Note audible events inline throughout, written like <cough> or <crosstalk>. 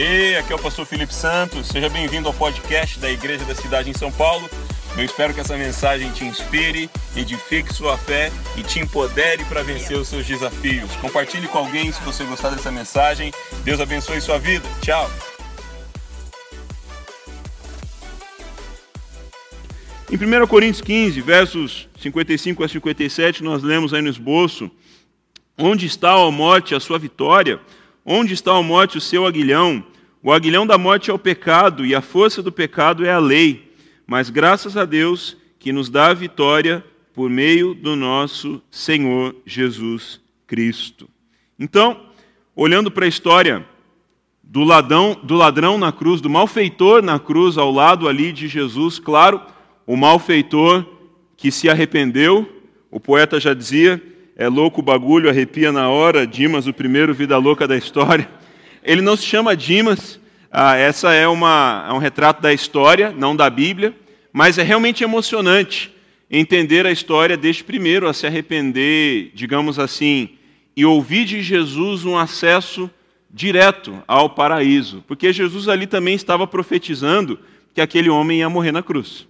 Hey, aqui é o pastor Felipe Santos. Seja bem-vindo ao podcast da Igreja da Cidade em São Paulo. Eu espero que essa mensagem te inspire, edifique sua fé e te empodere para vencer os seus desafios. Compartilhe com alguém se você gostar dessa mensagem. Deus abençoe sua vida. Tchau. Em 1 Coríntios 15, versos 55 a 57, nós lemos aí no esboço: Onde está, a morte, a sua vitória? Onde está a morte, o seu aguilhão? O aguilhão da morte é o pecado, e a força do pecado é a lei. Mas graças a Deus que nos dá a vitória por meio do nosso Senhor Jesus Cristo. Então, olhando para a história do ladrão, do ladrão na cruz, do malfeitor na cruz, ao lado ali de Jesus, claro, o malfeitor que se arrependeu, o poeta já dizia, é louco o bagulho, arrepia na hora, Dimas, o primeiro vida louca da história. Ele não se chama Dimas, ah, essa é, uma, é um retrato da história, não da Bíblia, mas é realmente emocionante entender a história deste primeiro a se arrepender, digamos assim, e ouvir de Jesus um acesso direto ao paraíso, porque Jesus ali também estava profetizando que aquele homem ia morrer na cruz.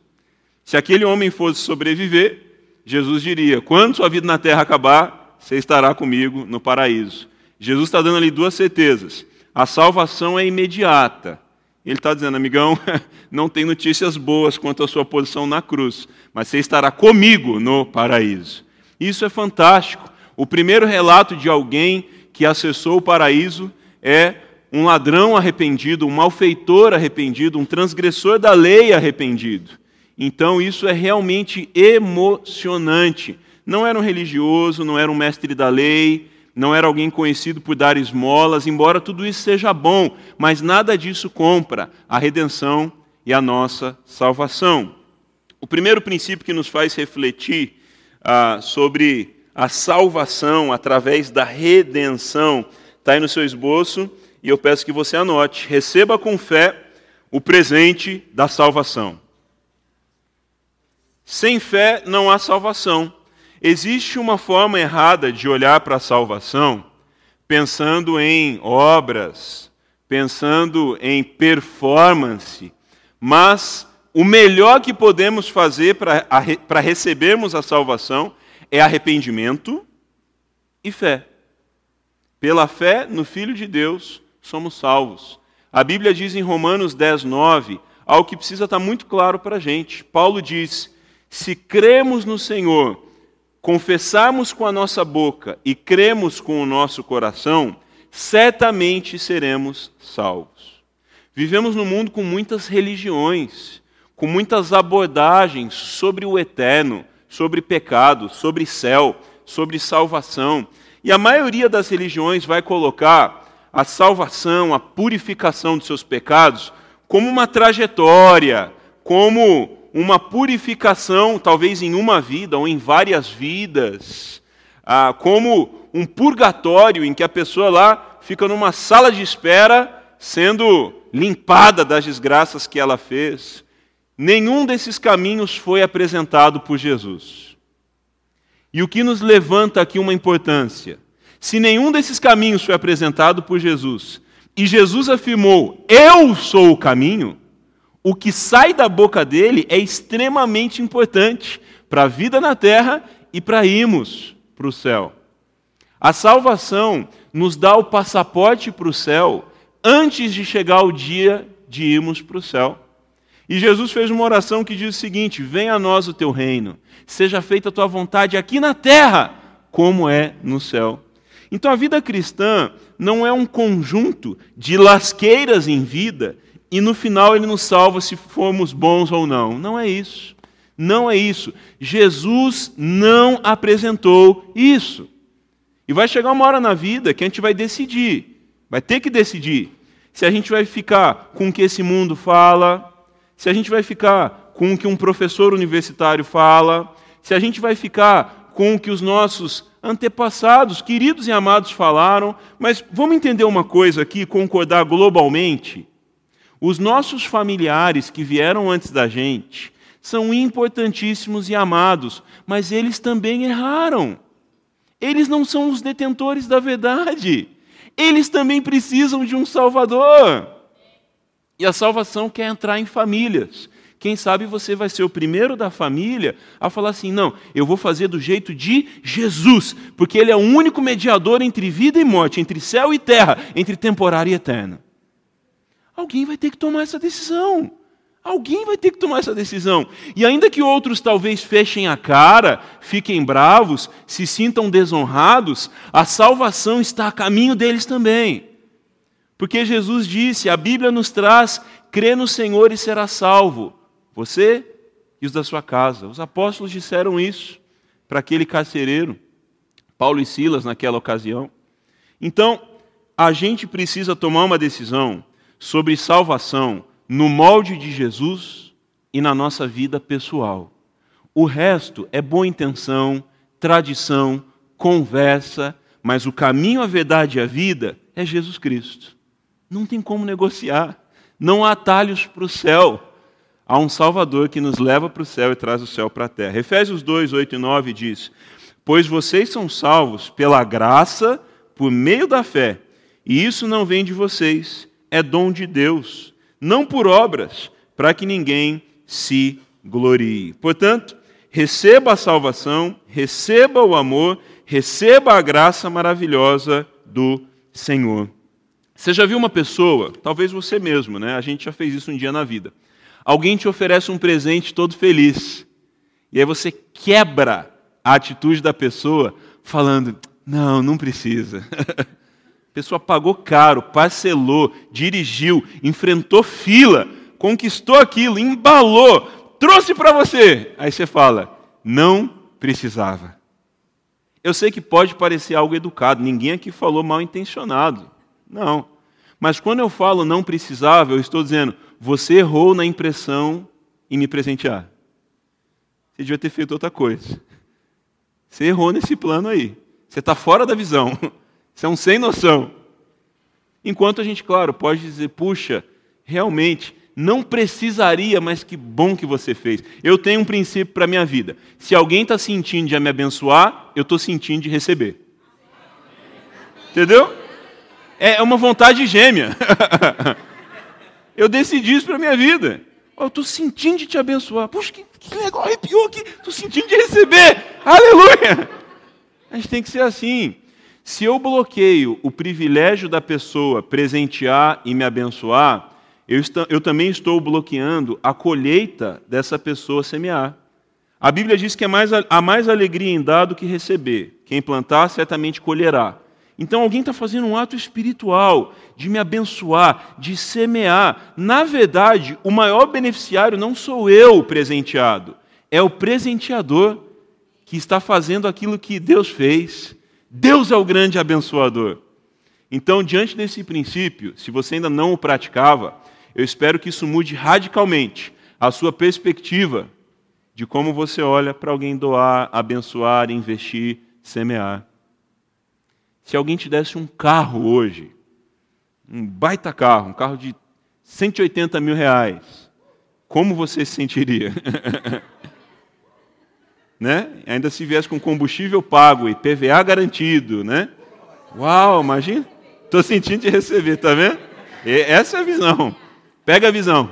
Se aquele homem fosse sobreviver, Jesus diria: quando sua vida na terra acabar, você estará comigo no paraíso. Jesus está dando ali duas certezas. A salvação é imediata. Ele está dizendo, amigão, <laughs> não tem notícias boas quanto à sua posição na cruz, mas você estará comigo no paraíso. Isso é fantástico. O primeiro relato de alguém que acessou o paraíso é um ladrão arrependido, um malfeitor arrependido, um transgressor da lei arrependido. Então isso é realmente emocionante. Não era um religioso, não era um mestre da lei, não era alguém conhecido por dar esmolas, embora tudo isso seja bom, mas nada disso compra a redenção e a nossa salvação. O primeiro princípio que nos faz refletir ah, sobre a salvação através da redenção está aí no seu esboço e eu peço que você anote. Receba com fé o presente da salvação. Sem fé não há salvação. Existe uma forma errada de olhar para a salvação pensando em obras, pensando em performance, mas o melhor que podemos fazer para recebermos a salvação é arrependimento e fé. Pela fé no Filho de Deus somos salvos. A Bíblia diz em Romanos 10, 9, algo que precisa estar muito claro para a gente. Paulo diz se cremos no Senhor, confessarmos com a nossa boca e cremos com o nosso coração, certamente seremos salvos. Vivemos num mundo com muitas religiões, com muitas abordagens sobre o eterno, sobre pecado, sobre céu, sobre salvação. E a maioria das religiões vai colocar a salvação, a purificação dos seus pecados, como uma trajetória, como uma purificação, talvez em uma vida ou em várias vidas, ah, como um purgatório em que a pessoa lá fica numa sala de espera sendo limpada das desgraças que ela fez. Nenhum desses caminhos foi apresentado por Jesus. E o que nos levanta aqui uma importância? Se nenhum desses caminhos foi apresentado por Jesus, e Jesus afirmou: Eu sou o caminho, o que sai da boca dele é extremamente importante para a vida na terra e para irmos para o céu. A salvação nos dá o passaporte para o céu antes de chegar o dia de irmos para o céu. E Jesus fez uma oração que diz o seguinte: Venha a nós o teu reino, seja feita a tua vontade aqui na terra, como é no céu. Então a vida cristã não é um conjunto de lasqueiras em vida e no final ele nos salva se formos bons ou não. Não é isso. Não é isso. Jesus não apresentou isso. E vai chegar uma hora na vida que a gente vai decidir, vai ter que decidir, se a gente vai ficar com o que esse mundo fala, se a gente vai ficar com o que um professor universitário fala, se a gente vai ficar com o que os nossos antepassados, queridos e amados, falaram. Mas vamos entender uma coisa aqui, concordar globalmente. Os nossos familiares que vieram antes da gente são importantíssimos e amados, mas eles também erraram. Eles não são os detentores da verdade. Eles também precisam de um Salvador. E a salvação quer entrar em famílias. Quem sabe você vai ser o primeiro da família a falar assim: não, eu vou fazer do jeito de Jesus, porque Ele é o único mediador entre vida e morte, entre céu e terra, entre temporário e eterno. Alguém vai ter que tomar essa decisão. Alguém vai ter que tomar essa decisão. E ainda que outros talvez fechem a cara, fiquem bravos, se sintam desonrados, a salvação está a caminho deles também. Porque Jesus disse, a Bíblia nos traz, crê no Senhor e será salvo. Você e os da sua casa. Os apóstolos disseram isso para aquele carcereiro, Paulo e Silas, naquela ocasião. Então, a gente precisa tomar uma decisão sobre salvação no molde de Jesus e na nossa vida pessoal. O resto é boa intenção, tradição, conversa, mas o caminho, a verdade e a vida é Jesus Cristo. Não tem como negociar. Não há atalhos para o céu há um Salvador que nos leva para o céu e traz o céu para a terra. Efésios 2, 8 e 9 diz: Pois vocês são salvos pela graça, por meio da fé, e isso não vem de vocês, é dom de Deus, não por obras, para que ninguém se glorie. Portanto, receba a salvação, receba o amor, receba a graça maravilhosa do Senhor. Você já viu uma pessoa, talvez você mesmo, né? A gente já fez isso um dia na vida alguém te oferece um presente todo feliz. E aí você quebra a atitude da pessoa, falando: não, não precisa. <laughs> pessoa pagou caro, parcelou, dirigiu, enfrentou fila, conquistou aquilo, embalou, trouxe para você. Aí você fala: não precisava. Eu sei que pode parecer algo educado, ninguém aqui falou mal intencionado. Não. Mas quando eu falo não precisava, eu estou dizendo, você errou na impressão em me presentear. Você devia ter feito outra coisa. Você errou nesse plano aí. Você está fora da visão. <laughs> Você é um sem noção. Enquanto a gente, claro, pode dizer, puxa, realmente, não precisaria, mas que bom que você fez. Eu tenho um princípio para a minha vida. Se alguém está sentindo de me abençoar, eu estou sentindo de receber. Entendeu? É uma vontade gêmea. <laughs> Eu decidi isso para a minha vida. Eu estou sentindo de te abençoar. Puxa, que, que legal, arrepiou aqui. Estou sentindo de receber. Aleluia! A gente tem que ser assim. Se eu bloqueio o privilégio da pessoa presentear e me abençoar, eu, eu também estou bloqueando a colheita dessa pessoa semear. A Bíblia diz que é mais, há mais alegria em dar do que receber. Quem plantar certamente colherá. Então alguém está fazendo um ato espiritual de me abençoar, de semear. Na verdade, o maior beneficiário não sou eu presenteado, é o presenteador que está fazendo aquilo que Deus fez. Deus é o grande abençoador. Então, diante desse princípio, se você ainda não o praticava, eu espero que isso mude radicalmente a sua perspectiva de como você olha para alguém doar, abençoar, investir, semear. Se alguém te desse um carro hoje, um baita carro, um carro de 180 mil reais, como você se sentiria? <laughs> né? Ainda se viesse com combustível pago e PVA garantido, né? Uau, imagina. Estou sentindo de receber, tá vendo? essa é a visão. Pega a visão.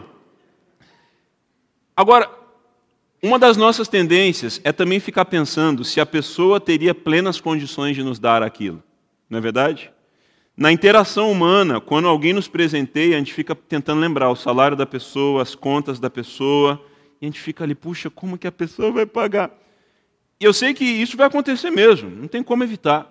Agora, uma das nossas tendências é também ficar pensando se a pessoa teria plenas condições de nos dar aquilo não é verdade? Na interação humana, quando alguém nos presenteia, a gente fica tentando lembrar o salário da pessoa, as contas da pessoa, e a gente fica ali, puxa, como que a pessoa vai pagar? E eu sei que isso vai acontecer mesmo, não tem como evitar.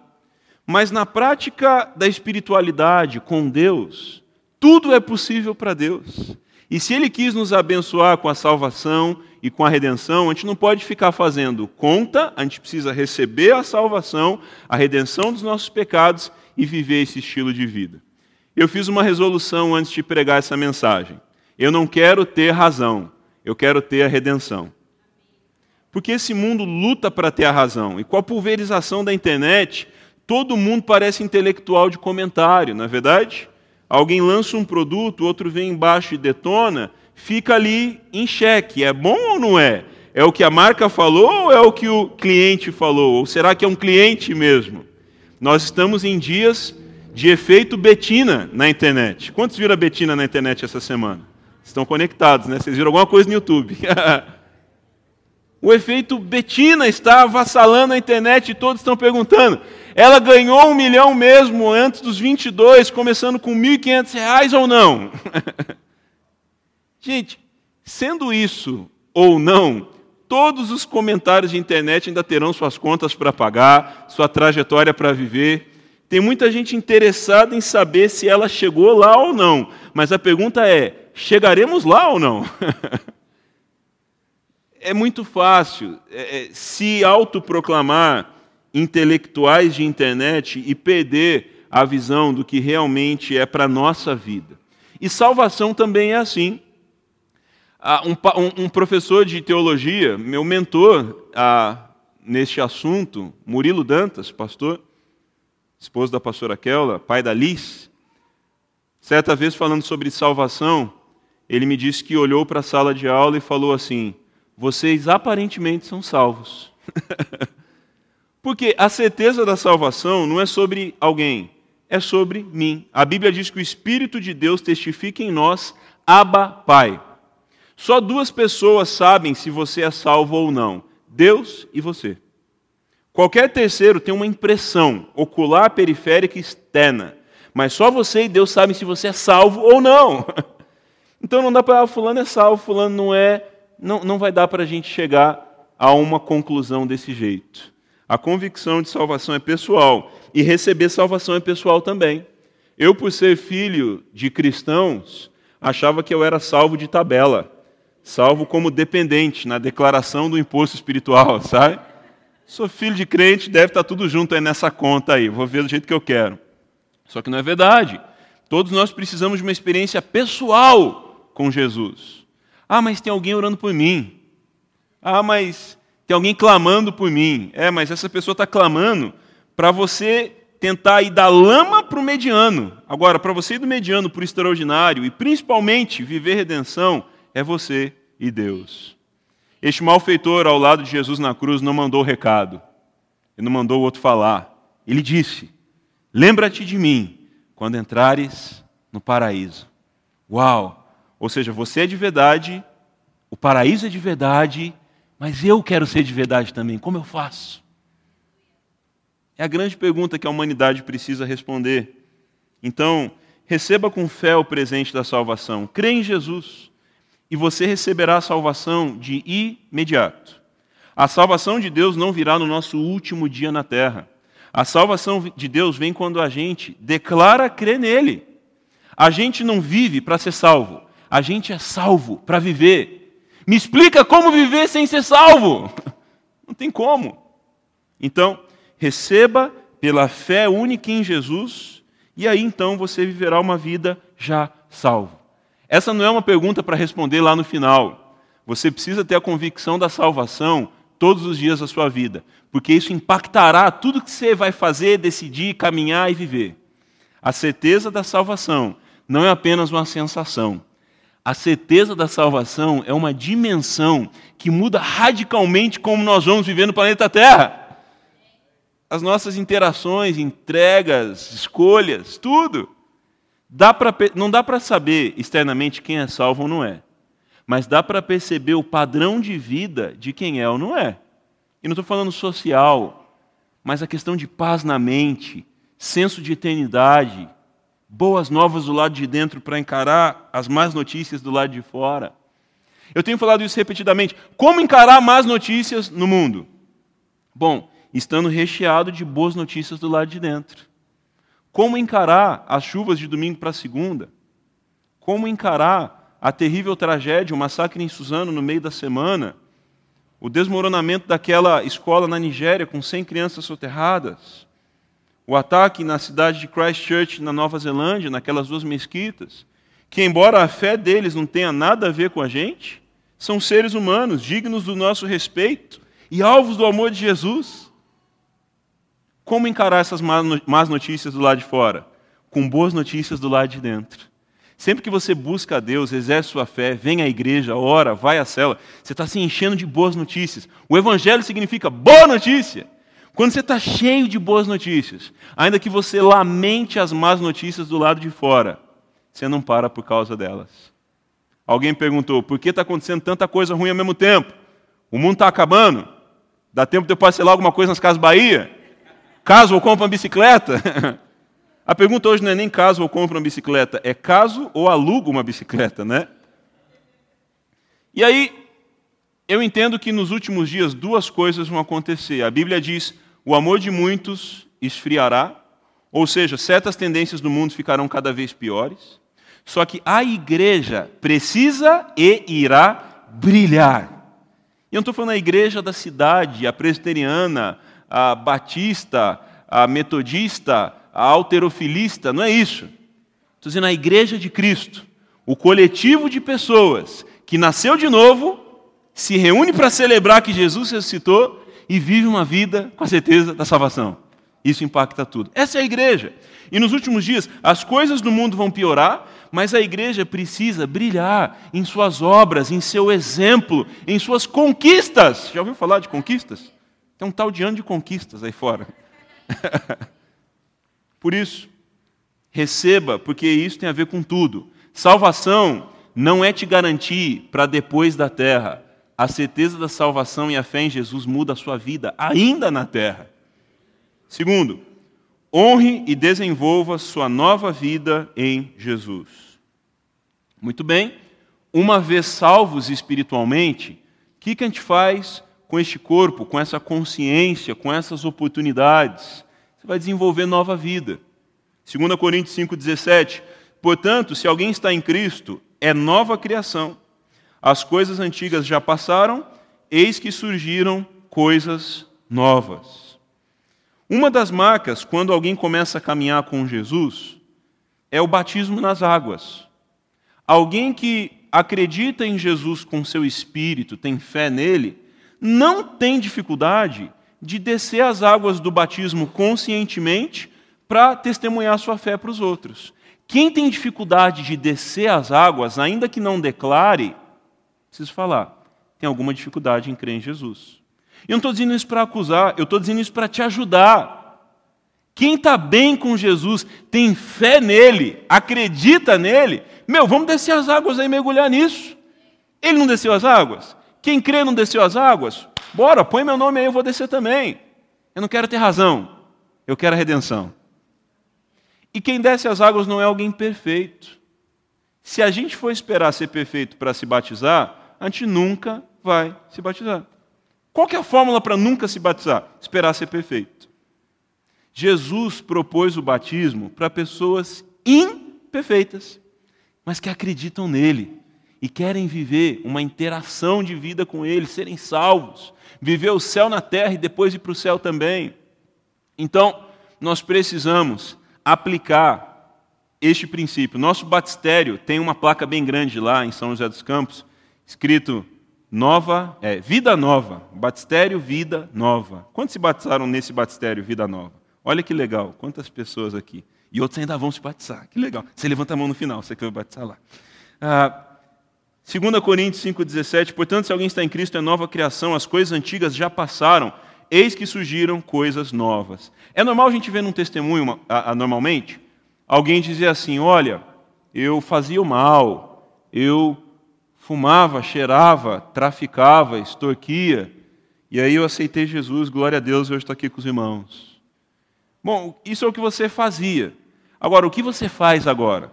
Mas na prática da espiritualidade com Deus, tudo é possível para Deus. E se Ele quis nos abençoar com a salvação e com a redenção, a gente não pode ficar fazendo conta, a gente precisa receber a salvação, a redenção dos nossos pecados e viver esse estilo de vida. Eu fiz uma resolução antes de pregar essa mensagem. Eu não quero ter razão, eu quero ter a redenção. Porque esse mundo luta para ter a razão. E com a pulverização da internet, todo mundo parece intelectual de comentário, não é verdade? Alguém lança um produto, outro vem embaixo e detona, fica ali em xeque. É bom ou não é? É o que a marca falou ou é o que o cliente falou? Ou será que é um cliente mesmo? Nós estamos em dias de efeito Betina na internet. Quantos viram a Betina na internet essa semana? Estão conectados, né? Vocês viram alguma coisa no YouTube? <laughs> o efeito Betina está avassalando a internet e todos estão perguntando: ela ganhou um milhão mesmo antes dos 22, começando com 1.500 reais ou não? <laughs> Gente, sendo isso ou não, todos os comentários de internet ainda terão suas contas para pagar, sua trajetória para viver. Tem muita gente interessada em saber se ela chegou lá ou não, mas a pergunta é: chegaremos lá ou não? <laughs> é muito fácil é, é, se autoproclamar intelectuais de internet e perder a visão do que realmente é para a nossa vida. E salvação também é assim. Um, um, professor de teologia, meu mentor ah, neste assunto, Murilo Dantas, pastor, esposo da pastora Kella, pai da Liz, certa vez falando sobre salvação, ele me disse que olhou para a sala de aula e falou assim: Vocês aparentemente são salvos. <laughs> Porque a certeza da salvação não é sobre alguém, é sobre mim. A Bíblia diz que o Espírito de Deus testifica em nós, Abba, Pai. Só duas pessoas sabem se você é salvo ou não: Deus e você. Qualquer terceiro tem uma impressão ocular, periférica e externa. Mas só você e Deus sabem se você é salvo ou não. <laughs> Então não dá para, ah, fulano é salvo, fulano não é. Não, não vai dar para a gente chegar a uma conclusão desse jeito. A convicção de salvação é pessoal e receber salvação é pessoal também. Eu, por ser filho de cristãos, achava que eu era salvo de tabela, salvo como dependente na declaração do imposto espiritual, <laughs> sabe? Sou filho de crente, deve estar tudo junto aí nessa conta aí, vou ver do jeito que eu quero. Só que não é verdade. Todos nós precisamos de uma experiência pessoal com Jesus. Ah, mas tem alguém orando por mim. Ah, mas tem alguém clamando por mim. É, mas essa pessoa está clamando para você tentar ir da lama para o mediano. Agora, para você ir do mediano para o extraordinário e principalmente viver redenção, é você e Deus. Este malfeitor ao lado de Jesus na cruz não mandou recado. Ele não mandou o outro falar. Ele disse: Lembra-te de mim quando entrares no paraíso. Uau! Ou seja, você é de verdade, o paraíso é de verdade mas eu quero ser de verdade também, como eu faço? É a grande pergunta que a humanidade precisa responder. Então, receba com fé o presente da salvação. Crê em Jesus e você receberá a salvação de imediato. A salvação de Deus não virá no nosso último dia na terra. A salvação de Deus vem quando a gente declara crer nele. A gente não vive para ser salvo, a gente é salvo para viver. Me explica como viver sem ser salvo. <laughs> Não tem como. Então, receba pela fé única em Jesus, e aí então você viverá uma vida já salvo. Essa não é uma pergunta para responder lá no final. Você precisa ter a convicção da salvação todos os dias da sua vida, porque isso impactará tudo que você vai fazer, decidir, caminhar e viver. A certeza da salvação não é apenas uma sensação, a certeza da salvação é uma dimensão que muda radicalmente como nós vamos viver no planeta Terra. As nossas interações, entregas, escolhas, tudo. Dá pra, não dá para saber externamente quem é salvo ou não é, mas dá para perceber o padrão de vida de quem é ou não é. E não estou falando social, mas a questão de paz na mente, senso de eternidade, boas novas do lado de dentro para encarar as más notícias do lado de fora. Eu tenho falado isso repetidamente. Como encarar más notícias no mundo? Bom, estando recheado de boas notícias do lado de dentro. Como encarar as chuvas de domingo para segunda? Como encarar a terrível tragédia, o massacre em Suzano no meio da semana? O desmoronamento daquela escola na Nigéria com 100 crianças soterradas? O ataque na cidade de Christchurch, na Nova Zelândia, naquelas duas mesquitas, que, embora a fé deles não tenha nada a ver com a gente, são seres humanos, dignos do nosso respeito e alvos do amor de Jesus. Como encarar essas más notícias do lado de fora? Com boas notícias do lado de dentro. Sempre que você busca a Deus, exerce sua fé, vem à igreja, ora, vai à cela, você está se enchendo de boas notícias. O Evangelho significa boa notícia. Quando você está cheio de boas notícias, ainda que você lamente as más notícias do lado de fora, você não para por causa delas. Alguém perguntou: por que está acontecendo tanta coisa ruim ao mesmo tempo? O mundo está acabando? Dá tempo de eu parcelar alguma coisa nas Casas Bahia? Caso ou compro uma bicicleta? <laughs> A pergunta hoje não é nem caso ou compro uma bicicleta, é caso ou alugo uma bicicleta, né? E aí, eu entendo que nos últimos dias duas coisas vão acontecer. A Bíblia diz: o amor de muitos esfriará, ou seja, certas tendências do mundo ficarão cada vez piores. Só que a igreja precisa e irá brilhar. E eu não estou falando a igreja da cidade, a presbiteriana, a batista, a metodista, a alterofilista, não é isso. Estou dizendo a igreja de Cristo, o coletivo de pessoas que nasceu de novo, se reúne para celebrar que Jesus ressuscitou e vive uma vida com a certeza da salvação. Isso impacta tudo. Essa é a igreja. E nos últimos dias, as coisas do mundo vão piorar, mas a igreja precisa brilhar em suas obras, em seu exemplo, em suas conquistas. Já ouviu falar de conquistas? Tem um tal de ano de conquistas aí fora. <laughs> Por isso, receba, porque isso tem a ver com tudo. Salvação não é te garantir para depois da terra. A certeza da salvação e a fé em Jesus muda a sua vida, ainda na terra. Segundo, honre e desenvolva sua nova vida em Jesus. Muito bem, uma vez salvos espiritualmente, o que, que a gente faz com este corpo, com essa consciência, com essas oportunidades? Você vai desenvolver nova vida. 2 Coríntios 5,17. Portanto, se alguém está em Cristo, é nova criação. As coisas antigas já passaram, eis que surgiram coisas novas. Uma das marcas, quando alguém começa a caminhar com Jesus, é o batismo nas águas. Alguém que acredita em Jesus com seu espírito, tem fé nele, não tem dificuldade de descer as águas do batismo conscientemente para testemunhar sua fé para os outros. Quem tem dificuldade de descer as águas, ainda que não declare, preciso falar, tem alguma dificuldade em crer em Jesus. Eu não estou dizendo isso para acusar, eu estou dizendo isso para te ajudar. Quem está bem com Jesus, tem fé nele, acredita nele, meu, vamos descer as águas aí e mergulhar nisso. Ele não desceu as águas? Quem crê não desceu as águas? Bora, põe meu nome aí, eu vou descer também. Eu não quero ter razão, eu quero a redenção. E quem desce as águas não é alguém perfeito. Se a gente for esperar ser perfeito para se batizar, a gente nunca vai se batizar. Qual é a fórmula para nunca se batizar? Esperar ser perfeito. Jesus propôs o batismo para pessoas imperfeitas, mas que acreditam nele e querem viver uma interação de vida com ele, serem salvos, viver o céu na terra e depois ir para o céu também. Então, nós precisamos aplicar este princípio. Nosso batistério tem uma placa bem grande lá em São José dos Campos, escrito Nova, é, Vida Nova, Batistério Vida Nova. Quantos se batizaram nesse batistério Vida Nova? Olha que legal, quantas pessoas aqui. E outros ainda vão se batizar, que legal. Você levanta a mão no final, você quer batizar lá. Ah, 2 Coríntios 5,17, portanto, se alguém está em Cristo, é nova criação, as coisas antigas já passaram, eis que surgiram coisas novas. É normal a gente ver num testemunho, normalmente, alguém dizer assim: olha, eu fazia o mal, eu fumava, cheirava, traficava, extorquia, e aí eu aceitei Jesus, glória a Deus, eu estou aqui com os irmãos. Bom, isso é o que você fazia. Agora, o que você faz agora?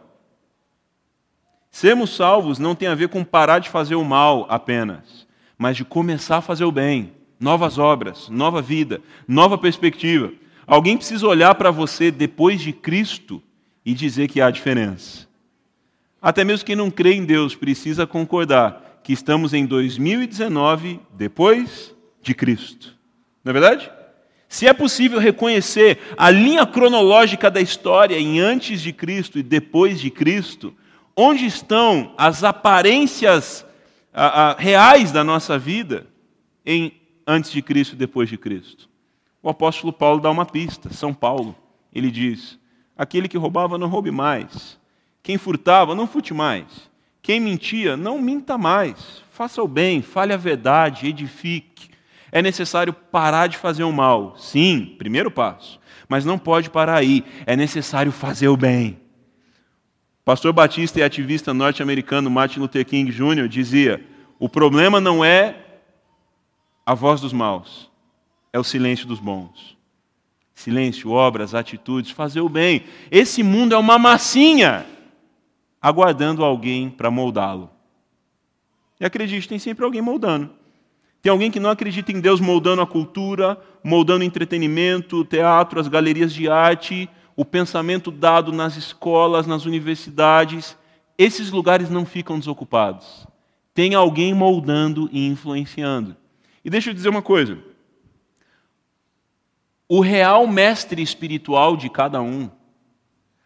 Sermos salvos não tem a ver com parar de fazer o mal apenas, mas de começar a fazer o bem. Novas obras, nova vida, nova perspectiva. Alguém precisa olhar para você depois de Cristo e dizer que há diferença. Até mesmo quem não crê em Deus precisa concordar que estamos em 2019 depois de Cristo. Não é verdade? Se é possível reconhecer a linha cronológica da história em antes de Cristo e depois de Cristo, onde estão as aparências a, a, reais da nossa vida em antes de Cristo e depois de Cristo? O apóstolo Paulo dá uma pista, São Paulo. Ele diz: Aquele que roubava, não roube mais. Quem furtava, não furte mais. Quem mentia, não minta mais. Faça o bem, fale a verdade, edifique. É necessário parar de fazer o mal. Sim, primeiro passo. Mas não pode parar aí. É necessário fazer o bem. Pastor batista e ativista norte-americano Martin Luther King Jr. dizia: o problema não é a voz dos maus, é o silêncio dos bons. Silêncio, obras, atitudes, fazer o bem. Esse mundo é uma massinha aguardando alguém para moldá-lo. E acredite, tem sempre alguém moldando. Tem alguém que não acredita em Deus moldando a cultura, moldando o entretenimento, o teatro, as galerias de arte, o pensamento dado nas escolas, nas universidades. Esses lugares não ficam desocupados. Tem alguém moldando e influenciando. E deixa eu dizer uma coisa. O real mestre espiritual de cada um,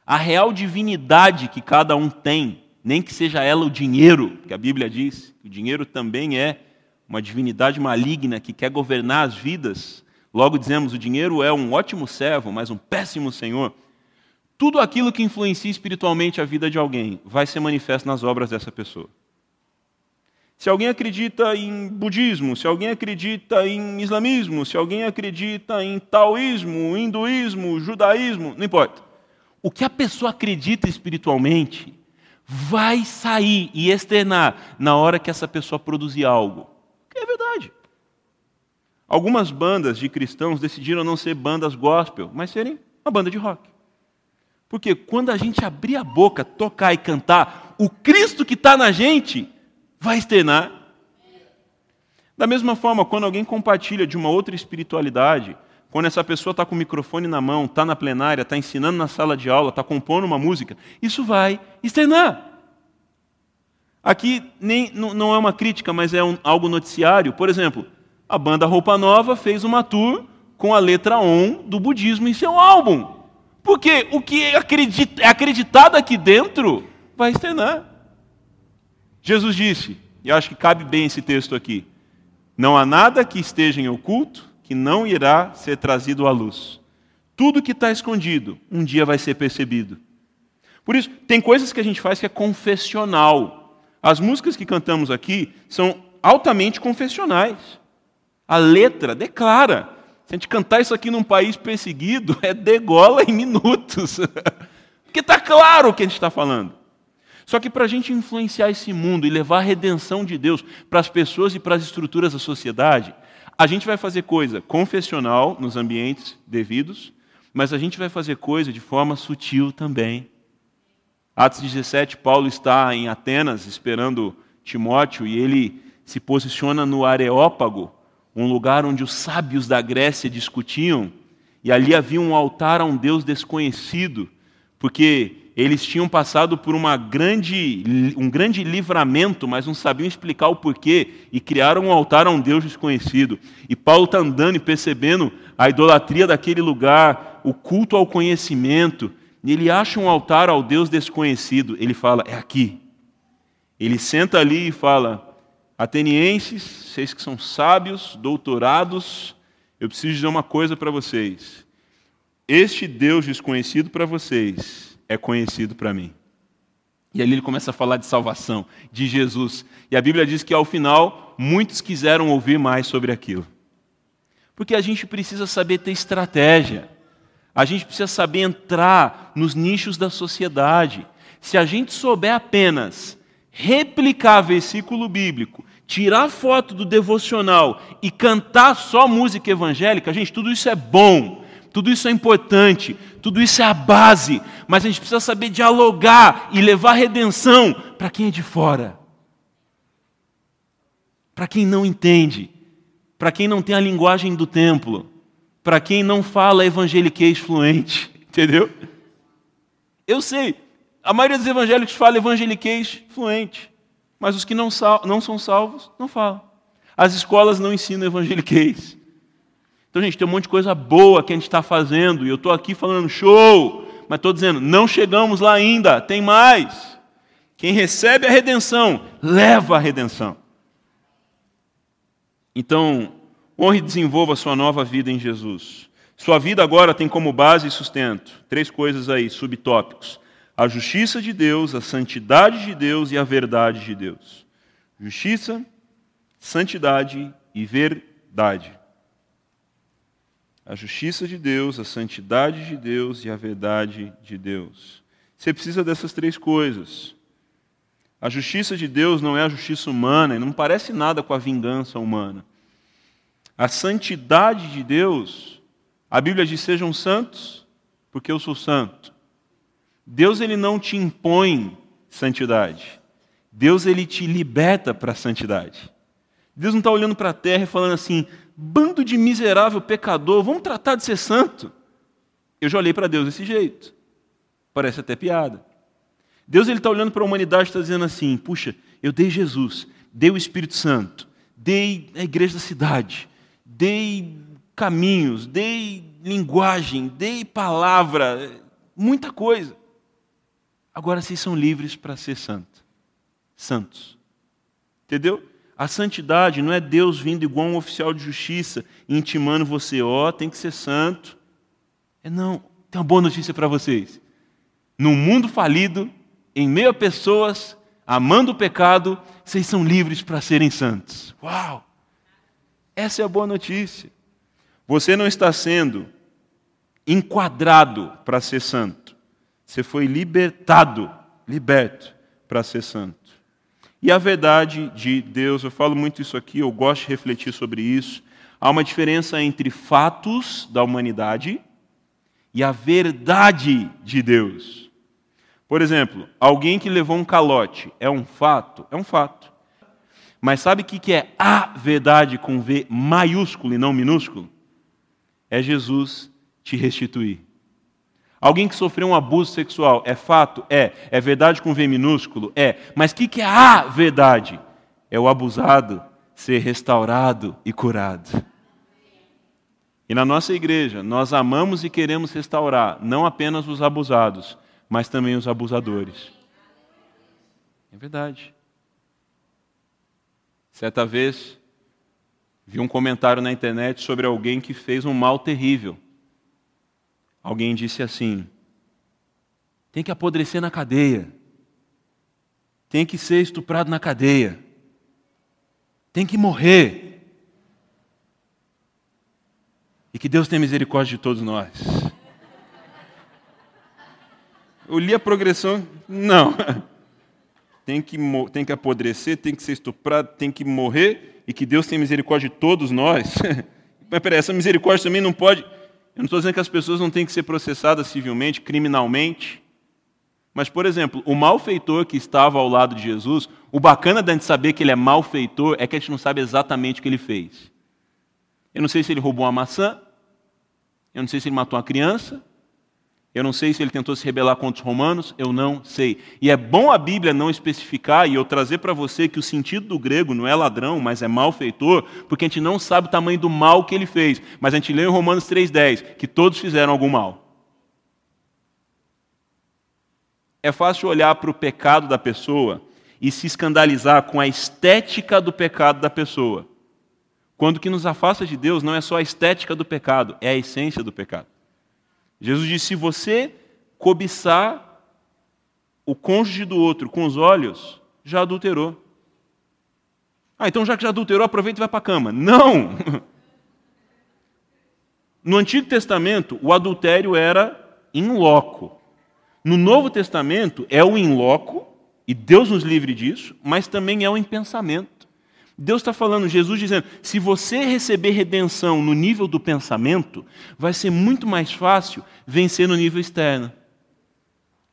a real divindade que cada um tem, nem que seja ela o dinheiro, que a Bíblia diz, o dinheiro também é uma divindade maligna que quer governar as vidas. Logo dizemos, o dinheiro é um ótimo servo, mas um péssimo senhor. Tudo aquilo que influencia espiritualmente a vida de alguém vai ser manifesto nas obras dessa pessoa. Se alguém acredita em budismo, se alguém acredita em islamismo, se alguém acredita em taoísmo, hinduísmo, judaísmo, não importa. O que a pessoa acredita espiritualmente vai sair e externar na hora que essa pessoa produzir algo. É verdade. Algumas bandas de cristãos decidiram não ser bandas gospel, mas serem uma banda de rock. Porque quando a gente abrir a boca, tocar e cantar, o Cristo que está na gente vai externar. Da mesma forma, quando alguém compartilha de uma outra espiritualidade, quando essa pessoa está com o microfone na mão, está na plenária, está ensinando na sala de aula, está compondo uma música, isso vai externar. Aqui nem, não é uma crítica, mas é um, algo noticiário. Por exemplo, a banda Roupa Nova fez uma tour com a letra ON do budismo em seu álbum. Porque o que é, é acreditado aqui dentro vai externar. Jesus disse, e acho que cabe bem esse texto aqui: Não há nada que esteja em oculto que não irá ser trazido à luz. Tudo que está escondido um dia vai ser percebido. Por isso, tem coisas que a gente faz que é confessional. As músicas que cantamos aqui são altamente confessionais. A letra declara. Se a gente cantar isso aqui num país perseguido, <laughs> é degola em minutos. <laughs> Porque está claro o que a gente está falando. Só que para a gente influenciar esse mundo e levar a redenção de Deus para as pessoas e para as estruturas da sociedade, a gente vai fazer coisa confessional nos ambientes devidos, mas a gente vai fazer coisa de forma sutil também. Atos 17, Paulo está em Atenas esperando Timóteo e ele se posiciona no Areópago, um lugar onde os sábios da Grécia discutiam, e ali havia um altar a um Deus desconhecido, porque eles tinham passado por uma grande, um grande livramento, mas não sabiam explicar o porquê, e criaram um altar a um Deus desconhecido. E Paulo está andando e percebendo a idolatria daquele lugar, o culto ao conhecimento, e ele acha um altar ao Deus desconhecido. Ele fala: É aqui. Ele senta ali e fala: Atenienses, vocês que são sábios, doutorados, eu preciso dizer uma coisa para vocês. Este Deus desconhecido para vocês é conhecido para mim. E ali ele começa a falar de salvação, de Jesus. E a Bíblia diz que ao final muitos quiseram ouvir mais sobre aquilo. Porque a gente precisa saber ter estratégia. A gente precisa saber entrar nos nichos da sociedade. Se a gente souber apenas replicar versículo bíblico, tirar foto do devocional e cantar só música evangélica, gente, tudo isso é bom. Tudo isso é importante, tudo isso é a base, mas a gente precisa saber dialogar e levar redenção para quem é de fora. Para quem não entende, para quem não tem a linguagem do templo, para quem não fala evangeliquez fluente, <laughs> entendeu? Eu sei, a maioria dos evangélicos fala evangeliquez fluente, mas os que não, não são salvos não falam. As escolas não ensinam evangeliquez. Então, gente, tem um monte de coisa boa que a gente está fazendo, e eu estou aqui falando show, mas estou dizendo, não chegamos lá ainda, tem mais. Quem recebe a redenção, leva a redenção. Então, honre e desenvolva a sua nova vida em Jesus. Sua vida agora tem como base e sustento três coisas aí, subtópicos: a justiça de Deus, a santidade de Deus e a verdade de Deus. Justiça, santidade e verdade. A justiça de Deus, a santidade de Deus e a verdade de Deus. Você precisa dessas três coisas. A justiça de Deus não é a justiça humana e não parece nada com a vingança humana. A santidade de Deus, a Bíblia diz: sejam santos, porque eu sou santo. Deus ele não te impõe santidade. Deus ele te liberta para a santidade. Deus não está olhando para a terra e falando assim, bando de miserável pecador, vamos tratar de ser santo. Eu já olhei para Deus desse jeito. Parece até piada. Deus está olhando para a humanidade e está dizendo assim: puxa, eu dei Jesus, dei o Espírito Santo, dei a igreja da cidade, dei caminhos, dei linguagem, dei palavra, muita coisa. Agora vocês são livres para ser santo. santos. Entendeu? A santidade não é Deus vindo igual um oficial de justiça intimando você, ó, oh, tem que ser santo. É não, tem uma boa notícia para vocês. No mundo falido, em meio a pessoas amando o pecado, vocês são livres para serem santos. Uau! Essa é a boa notícia. Você não está sendo enquadrado para ser santo. Você foi libertado, liberto para ser santo. E a verdade de Deus, eu falo muito isso aqui, eu gosto de refletir sobre isso. Há uma diferença entre fatos da humanidade e a verdade de Deus. Por exemplo, alguém que levou um calote é um fato? É um fato. Mas sabe o que é a verdade com V maiúsculo e não minúsculo? É Jesus te restituir. Alguém que sofreu um abuso sexual, é fato? É. É verdade com V minúsculo? É. Mas o que, que é a verdade? É o abusado ser restaurado e curado. E na nossa igreja, nós amamos e queremos restaurar não apenas os abusados, mas também os abusadores. É verdade. Certa vez, vi um comentário na internet sobre alguém que fez um mal terrível alguém disse assim: tem que apodrecer na cadeia, tem que ser estuprado na cadeia, tem que morrer. E que Deus tenha misericórdia de todos nós. Eu li a progressão, não. Tem que, tem que apodrecer, tem que ser estuprado, tem que morrer, e que Deus tenha misericórdia de todos nós. <laughs> Mas peraí, essa misericórdia também não pode. Eu não estou dizendo que as pessoas não têm que ser processadas civilmente, criminalmente. Mas, por exemplo, o malfeitor que estava ao lado de Jesus, o bacana da gente saber que ele é malfeitor é que a gente não sabe exatamente o que ele fez. Eu não sei se ele roubou uma maçã, eu não sei se ele matou uma criança, eu não sei se ele tentou se rebelar contra os romanos, eu não sei. E é bom a Bíblia não especificar e eu trazer para você que o sentido do grego não é ladrão, mas é malfeitor, porque a gente não sabe o tamanho do mal que ele fez. Mas a gente lê em Romanos 3,10 que todos fizeram algum mal. É fácil olhar para o pecado da pessoa e se escandalizar com a estética do pecado da pessoa. Quando o que nos afasta de Deus não é só a estética do pecado, é a essência do pecado. Jesus disse: se você cobiçar o cônjuge do outro com os olhos, já adulterou. Ah, então já que já adulterou, aproveita e vai para a cama. Não! <laughs> No Antigo Testamento, o adultério era in loco. No Novo Testamento, é o in loco, e Deus nos livre disso, mas também é o em pensamento. Deus está falando, Jesus dizendo: se você receber redenção no nível do pensamento, vai ser muito mais fácil vencer no nível externo.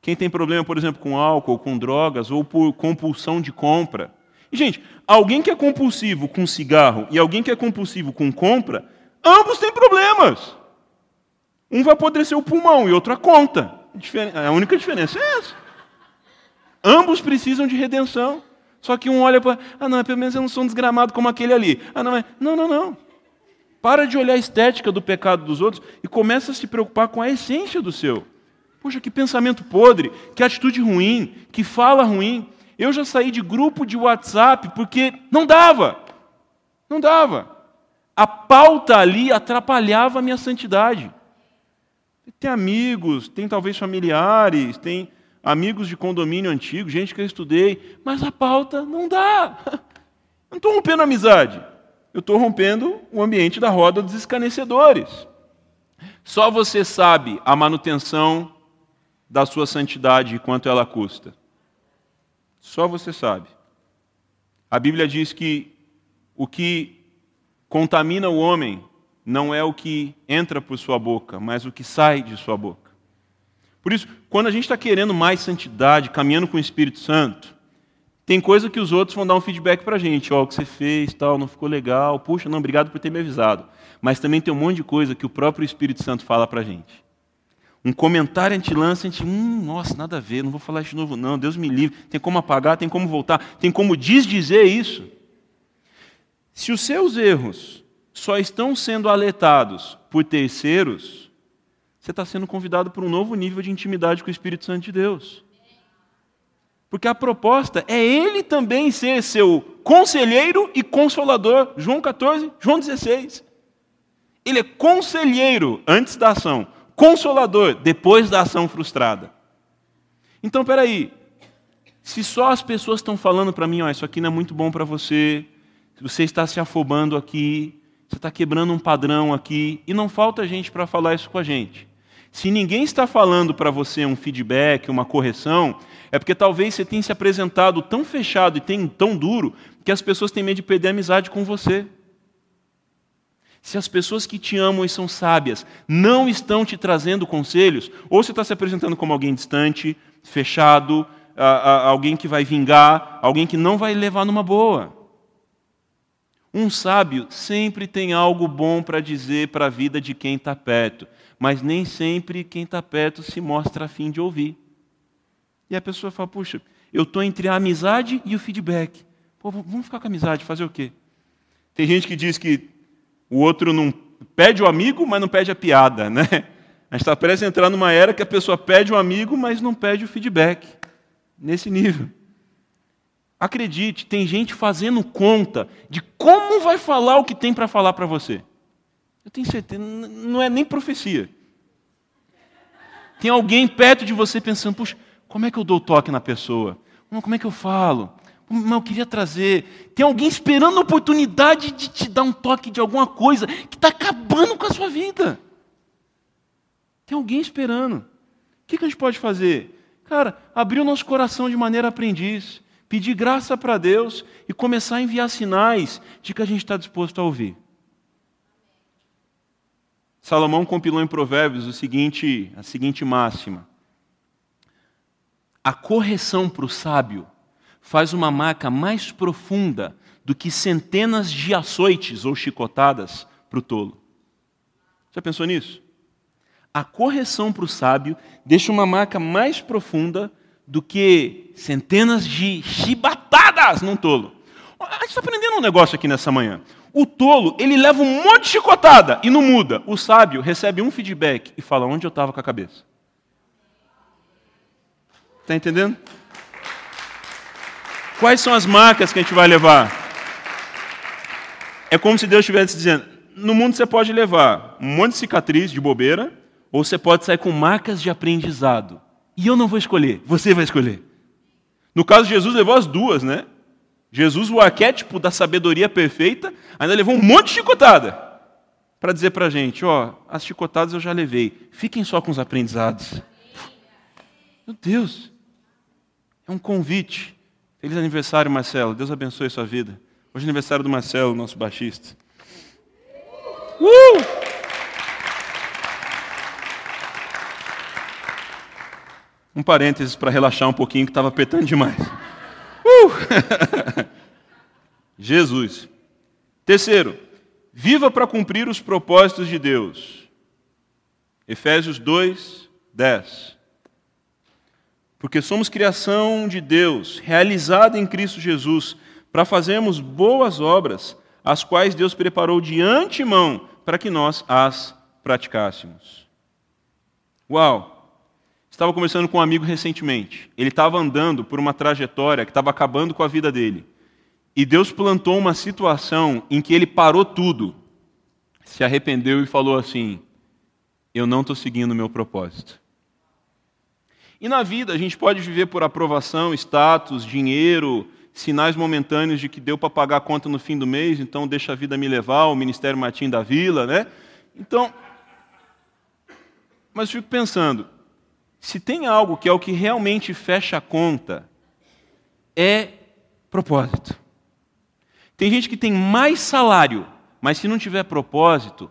Quem tem problema, por exemplo, com álcool, com drogas ou por compulsão de compra. E, gente, alguém que é compulsivo com cigarro e alguém que é compulsivo com compra, ambos têm problemas. Um vai apodrecer o pulmão e outro a conta. A única diferença é essa. Ambos precisam de redenção. Só que um olha para, ah não, pelo menos eu não sou um desgramado como aquele ali. Ah não, é... não, não, não. Para de olhar a estética do pecado dos outros e começa a se preocupar com a essência do seu. Poxa, que pensamento podre, que atitude ruim, que fala ruim. Eu já saí de grupo de WhatsApp porque não dava. Não dava. A pauta ali atrapalhava a minha santidade. Tem amigos, tem talvez familiares, tem amigos de condomínio antigo, gente que eu estudei, mas a pauta não dá. <laughs> Não estou rompendo amizade. eu estou rompendo o ambiente da roda dos escarnecedores. Só você sabe a manutenção da sua santidade e quanto ela custa. Só você sabe. A Bíblia diz que o que contamina o homem não é o que entra por sua boca, mas o que sai de sua boca. Por isso, quando a gente está querendo mais santidade, caminhando com o Espírito Santo, tem coisa que os outros vão dar um feedback para a gente. Ó, oh, o que você fez, tal, não ficou legal. Puxa, não, obrigado por ter me avisado. Mas também tem um monte de coisa que o próprio Espírito Santo fala para a gente. Um comentário a gente lança, a gente, hum, nossa, nada a ver, não vou falar isso de novo, não. Deus me livre. Tem como apagar, tem como voltar, tem como desdizer isso. Se os seus erros só estão sendo alertados por terceiros, você está sendo convidado para um novo nível de intimidade com o Espírito Santo de Deus. Porque a proposta é ele também ser seu conselheiro e consolador. João 14, João 16. Ele é conselheiro antes da ação, consolador depois da ação frustrada. Então, peraí. Se só as pessoas estão falando para mim, ó, isso aqui não é muito bom para você, você está se afobando aqui, você está quebrando um padrão aqui, e não falta gente para falar isso com a gente. Se ninguém está falando para você um feedback, uma correção, é porque talvez você tenha se apresentado tão fechado e tão duro que as pessoas têm medo de perder a amizade com você. Se as pessoas que te amam e são sábias não estão te trazendo conselhos, ou você está se apresentando como alguém distante, fechado, alguém que vai vingar, alguém que não vai levar numa boa. Um sábio sempre tem algo bom para dizer para a vida de quem está perto mas nem sempre quem está perto se mostra a fim de ouvir. E a pessoa fala: puxa, eu estou entre a amizade e o feedback. Pô, vamos ficar com a amizade, fazer o quê? Tem gente que diz que o outro não pede o amigo, mas não pede a piada, né? A gente está prestes a entrar numa era que a pessoa pede o amigo, mas não pede o feedback. Nesse nível. Acredite, tem gente fazendo conta de como vai falar o que tem para falar para você. Eu tenho certeza, não é nem profecia. Tem alguém perto de você pensando, puxa, como é que eu dou toque na pessoa? Como é que eu falo? Mas eu queria trazer. Tem alguém esperando a oportunidade de te dar um toque de alguma coisa que está acabando com a sua vida. Tem alguém esperando. O que, a gente pode fazer? Cara, abrir o nosso coração de maneira aprendiz, pedir graça para Deus e começar a enviar sinais de que a gente está disposto a ouvir. Salomão compilou em Provérbios o seguinte, a seguinte máxima: A correção para o sábio faz uma marca mais profunda do que centenas de açoites ou chicotadas para o tolo. Já pensou nisso? A correção para o sábio deixa uma marca mais profunda do que centenas de chibatadas num tolo. A gente está aprendendo um negócio aqui nessa manhã. O tolo, ele leva um monte de chicotada e não muda. O sábio recebe um feedback e fala onde eu estava com a cabeça. Está entendendo? Quais são as marcas que a gente vai levar? É como se Deus estivesse dizendo: no mundo você pode levar um monte de cicatriz de bobeira, ou você pode sair com marcas de aprendizado. E eu não vou escolher, você vai escolher. No caso Jesus, levou as duas, né? Jesus, o arquétipo da sabedoria perfeita, ainda levou um monte de chicotada para dizer para a gente: ó, as chicotadas eu já levei, fiquem só com os aprendizados. Meu Deus, é um convite. Feliz aniversário, Marcelo. Deus abençoe a sua vida. Hoje é aniversário do Marcelo, nosso baixista. Uh! Um parênteses para relaxar um pouquinho que estava apertando demais. <laughs> Uh! <laughs> Jesus. Terceiro, viva para cumprir os propósitos de Deus. Efésios 2, 10. Porque somos criação de Deus, realizada em Cristo Jesus, para fazermos boas obras, as quais Deus preparou de antemão para que nós as praticássemos. Uau! Estava conversando com um amigo recentemente. Ele estava andando por uma trajetória que estava acabando com a vida dele. E Deus plantou uma situação em que ele parou tudo, se arrependeu e falou assim: Eu não estou seguindo o meu propósito. E na vida a gente pode viver por aprovação, status, dinheiro, sinais momentâneos de que deu para pagar a conta no fim do mês, então deixa a vida me levar, o Ministério Martim da Vila, né? Então, mas fico pensando, se tem algo que é o que realmente fecha a conta, é propósito. Tem gente que tem mais salário, mas se não tiver propósito,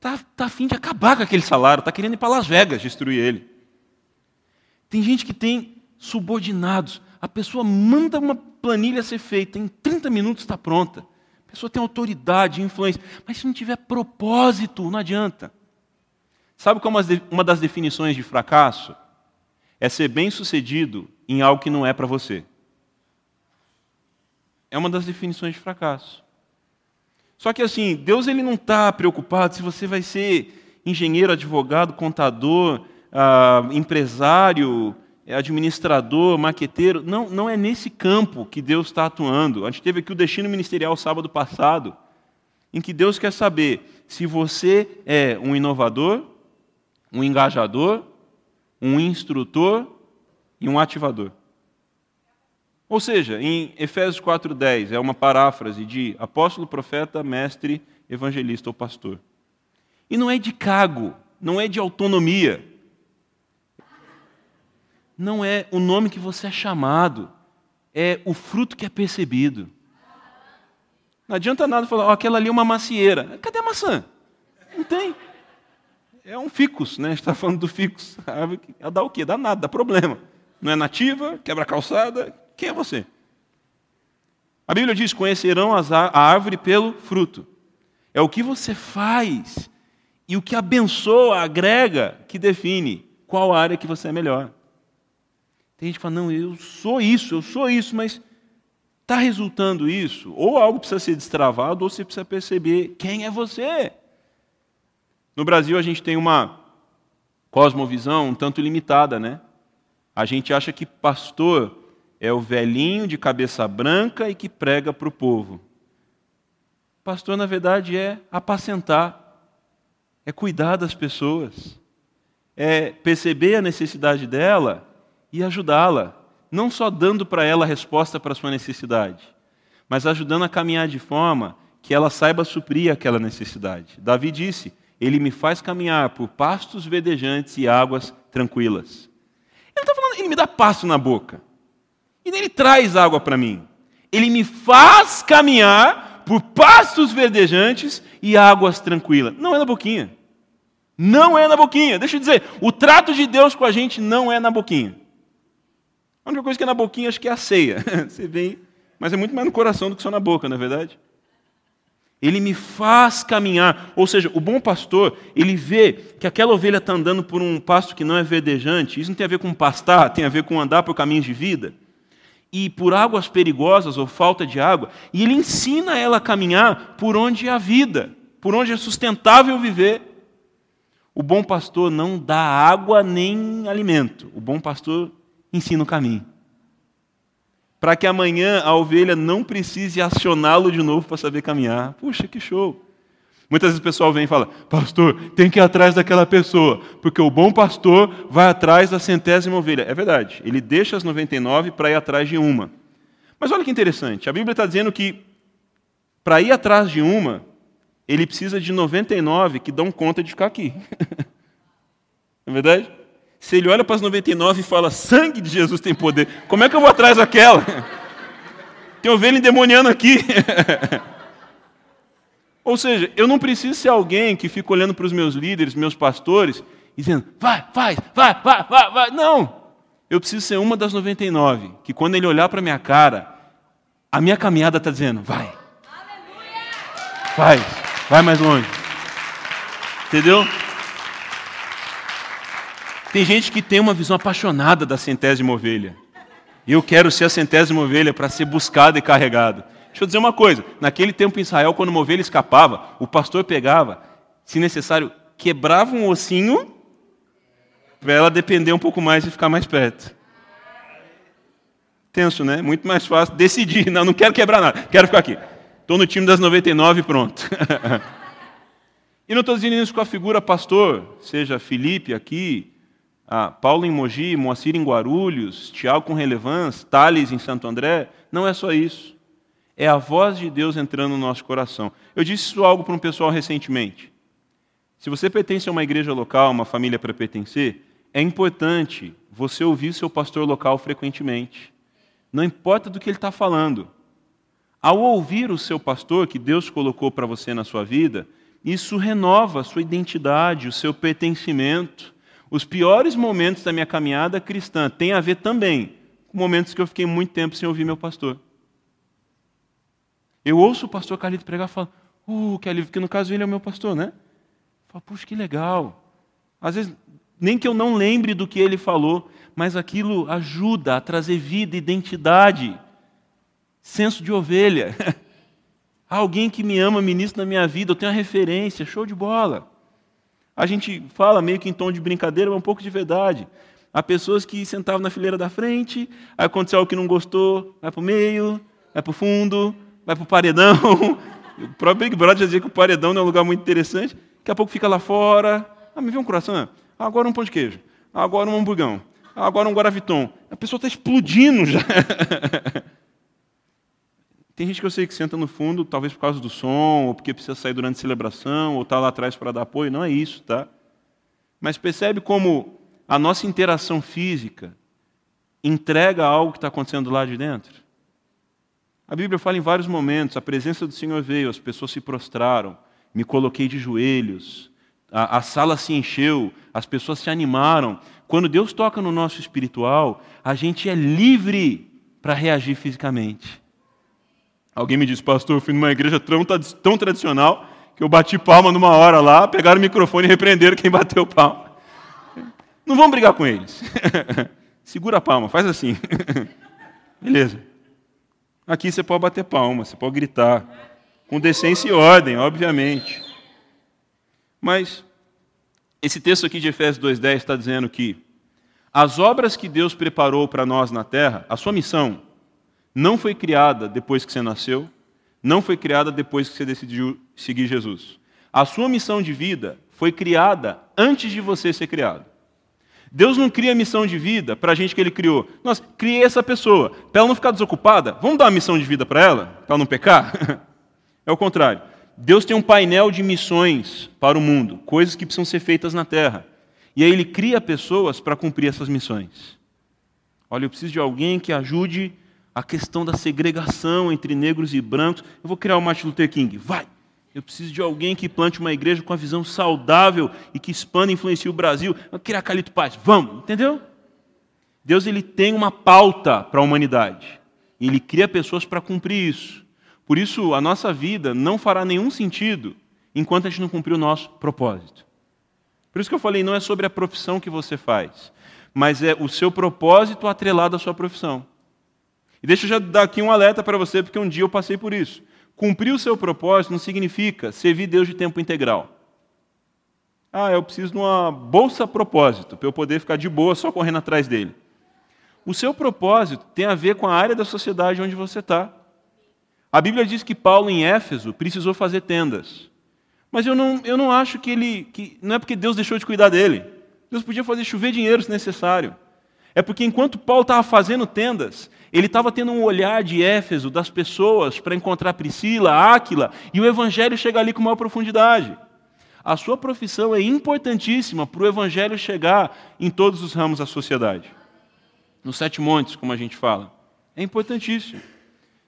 tá, tá a fim de acabar com aquele salário, tá querendo ir para Las Vegas destruir ele. Tem gente que tem subordinados. A pessoa manda uma planilha ser feita, em 30 minutos está pronta. A pessoa tem autoridade, influência. Mas se não tiver propósito, não adianta. Sabe qual é uma das definições de fracasso? É ser bem sucedido em algo que não é para você. É uma das definições de fracasso. Só que assim, Deus ele não está preocupado se você vai ser engenheiro, advogado, contador, ah, empresário, administrador, maqueteiro. Não, não é nesse campo que Deus está atuando. A gente teve aqui o destino ministerial sábado passado, em que Deus quer saber se você é um inovador, um engajador, um instrutor e um ativador. Ou seja, em Efésios 4:10 é uma paráfrase de apóstolo, profeta, mestre, evangelista ou pastor. E não é de cargo, não é de autonomia. Não é o nome que você é chamado, é o fruto que é percebido. Não adianta nada falar, oh, aquela ali é uma macieira. Cadê a maçã? Não tem é um ficus, né? A gente está falando do ficus. A árvore dá o quê? Dá nada, dá problema. Não é nativa, quebra calçada. Quem é você? A Bíblia diz: conhecerão a árvore pelo fruto. É o que você faz e o que abençoa, agrega, que define qual área que você é melhor. Tem gente que fala: não, eu sou isso, eu sou isso, mas está resultando isso? Ou algo precisa ser destravado, ou você precisa perceber quem é você. No Brasil, a gente tem uma cosmovisão um tanto limitada, né? A gente acha que pastor é o velhinho de cabeça branca e que prega para o povo. Pastor, na verdade, é apacentar, é cuidar das pessoas, é perceber a necessidade dela e ajudá-la, não só dando para ela a resposta para a sua necessidade, mas ajudando a caminhar de forma que ela saiba suprir aquela necessidade. Davi disse: ele me faz caminhar por pastos verdejantes e águas tranquilas. Ele não está falando, ele me dá pasto na boca. E ele traz água para mim. Ele me faz caminhar por pastos verdejantes e águas tranquilas. Não é na boquinha. Não é na boquinha. Deixa eu dizer, o trato de Deus com a gente não é na boquinha. A única coisa que é na boquinha acho que é a ceia. <laughs> Você vem, mas é muito mais no coração do que só na boca, não é verdade? Ele me faz caminhar. Ou seja, o bom pastor, ele vê que aquela ovelha está andando por um pasto que não é verdejante. Isso não tem a ver com pastar, tem a ver com andar por caminhos de vida. E por águas perigosas ou falta de água. E ele ensina ela a caminhar por onde é a vida, por onde é sustentável viver. O bom pastor não dá água nem alimento. O bom pastor ensina o caminho para que amanhã a ovelha não precise acioná-lo de novo para saber caminhar. Puxa, que show! Muitas vezes o pessoal vem e fala: Pastor, tem que ir atrás daquela pessoa, porque o bom pastor vai atrás da centésima ovelha. É verdade, ele deixa as 99 para ir atrás de uma. Mas olha que interessante, a Bíblia está dizendo que para ir atrás de uma, ele precisa de 99 que dão conta de ficar aqui. <laughs> Não é verdade? Se ele olha para as 99 e fala, sangue de Jesus tem poder, como é que eu vou atrás daquela? Tem ovelha endemoniando aqui. <laughs> Ou seja, eu não preciso ser alguém que fica olhando para os meus líderes, meus pastores, dizendo, vai, faz, vai, vai, vai, vai. Não! Eu preciso ser uma das 99, que quando ele olhar para a minha cara, a minha caminhada está dizendo, vai. Faz, vai mais longe. Entendeu? Tem gente que tem uma visão apaixonada da centésima ovelha. Eu quero ser a centésima ovelha para ser buscada e carregada. Deixa eu dizer uma coisa: naquele tempo em Israel, quando uma ovelha escapava, o pastor pegava, se necessário, quebrava um ossinho para ela depender um pouco mais e ficar mais perto. Tenso, né? Muito mais fácil decidir. Não, não quero quebrar nada, quero ficar aqui. Estou no time das 99 e pronto. <laughs> e não estou dizendo isso com a figura pastor, seja Felipe aqui, ah, Paulo em Mogi, Moacir em Guarulhos, Tiago com relevância, Tales em Santo André. Não é só isso. É a voz de Deus entrando no nosso coração. Eu disse isso algo para um pessoal recentemente. Se você pertence a uma igreja local, uma família para pertencer, é importante você ouvir seu pastor local frequentemente. Não importa do que ele está falando. Ao ouvir o seu pastor, que Deus colocou para você na sua vida, isso renova a sua identidade, o seu pertencimento. Os piores momentos da minha caminhada cristã têm a ver também com momentos que eu fiquei muito tempo sem ouvir meu pastor. Eu ouço o pastor Carlito pregar e falo, uh, que alívio, porque no caso ele é o meu pastor, né? Falo, puxa, que legal. Às vezes, nem que eu não lembre do que ele falou, mas aquilo ajuda a trazer vida, identidade, senso de ovelha. <laughs> Alguém que me ama, ministra na minha vida, eu tenho uma referência, show de bola. A gente fala meio que em tom de brincadeira, mas um pouco de verdade. Há pessoas que sentavam na fileira da frente, aí aconteceu algo que não gostou, vai para o meio, vai para o fundo, vai para o paredão. <laughs> O próprio Big Brother já dizia que o paredão não é um lugar muito interessante. Daqui a pouco fica lá fora. Ah, me vê um coração. Agora um pão de queijo. Agora um hamburgão. Agora um guaraviton. A pessoa está explodindo já. <laughs> Tem gente que eu sei que senta no fundo, talvez por causa do som, ou porque precisa sair durante a celebração, ou está lá atrás para dar apoio. Não é isso, tá? Mas percebe como a nossa interação física entrega algo que está acontecendo lá de dentro? A Bíblia fala em vários momentos: a presença do Senhor veio, as pessoas se prostraram, me coloquei de joelhos, a, a sala se encheu, as pessoas se animaram. Quando Deus toca no nosso espiritual, a gente é livre para reagir fisicamente. Alguém me disse, pastor, eu fui numa igreja tão, tão tradicional que eu bati palma numa hora lá, pegaram o microfone e repreenderam quem <laughs> bateu palma. Não vamos brigar com eles. <laughs> Segura a palma, faz assim. <laughs> Beleza. Aqui você pode bater palma, você pode gritar. Com decência e ordem, obviamente. Mas esse texto aqui de Efésios 2,10 está dizendo que as obras que Deus preparou para nós na terra, a sua missão, não foi criada depois que você nasceu, não foi criada depois que você decidiu seguir Jesus. A sua missão de vida foi criada antes de você ser criado. Deus não cria missão de vida para a gente que Ele criou. Nossa, criei essa pessoa. Para ela não ficar desocupada, vamos dar uma missão de vida para ela? Para ela não pecar? <laughs> É o contrário. Deus tem um painel de missões para o mundo, coisas que precisam ser feitas na terra. E aí Ele cria pessoas para cumprir essas missões. Olha, eu preciso de alguém que ajude a questão da segregação entre negros e brancos. Eu vou criar o Martin Luther King. Vai! Eu preciso de alguém que plante uma igreja com a visão saudável e que expanda e influencie o Brasil. Eu vou criar Calito Paz. Vamos! Entendeu? Deus ele tem uma pauta para a humanidade. E ele cria pessoas para cumprir isso. Por isso, a nossa vida não fará nenhum sentido enquanto a gente não cumprir o nosso propósito. Por isso que eu falei, não é sobre a profissão que você faz, mas é o seu propósito atrelado à sua profissão. E deixa eu já dar aqui um alerta para você, porque um dia eu passei por isso. Cumprir o seu propósito não significa servir Deus de tempo integral. Ah, eu preciso de uma bolsa propósito, para eu poder ficar de boa só correndo atrás dele. O seu propósito tem a ver com a área da sociedade onde você está. A Bíblia diz que Paulo, em Éfeso, precisou fazer tendas. Mas eu não, eu não acho que ele. Que, não é porque Deus deixou de cuidar dele. Deus podia fazer chover dinheiro se necessário. É porque enquanto Paulo estava fazendo tendas, ele estava tendo um olhar de Éfeso, das pessoas, para encontrar Priscila, Áquila, e o evangelho chega ali com maior profundidade. A sua profissão é importantíssima para o evangelho chegar em todos os ramos da sociedade. Nos sete montes, como a gente fala. É importantíssimo.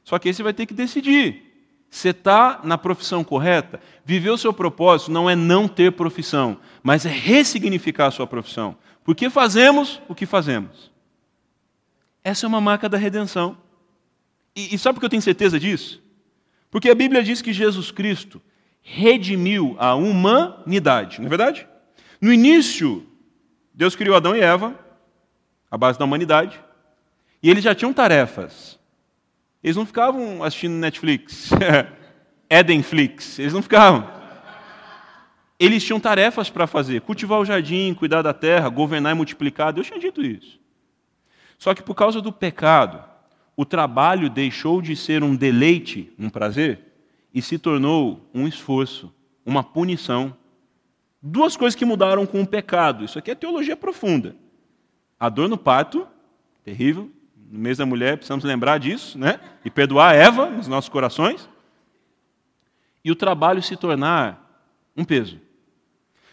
Só que aí você vai ter que decidir. Você está na profissão correta? Viver o seu propósito não é não ter profissão, mas é ressignificar a sua profissão. Por que fazemos o que fazemos? Essa é uma marca da redenção. E, e sabe por que eu tenho certeza disso? Porque a Bíblia diz que Jesus Cristo redimiu a humanidade, não é verdade? No início, Deus criou Adão e Eva, a base da humanidade, e eles já tinham tarefas. Eles não ficavam assistindo Netflix, <laughs> Edenflix, eles não ficavam. Eles tinham tarefas para fazer: cultivar o jardim, cuidar da terra, governar e multiplicar. Deus tinha dito isso. Só que por causa do pecado, o trabalho deixou de ser um deleite, um prazer, e se tornou um esforço, uma punição. Duas coisas que mudaram com o pecado. Isso aqui é teologia profunda. A dor no parto, terrível, No mês da mulher, precisamos lembrar disso, né? E perdoar Eva nos nossos corações. E o trabalho se tornar um peso.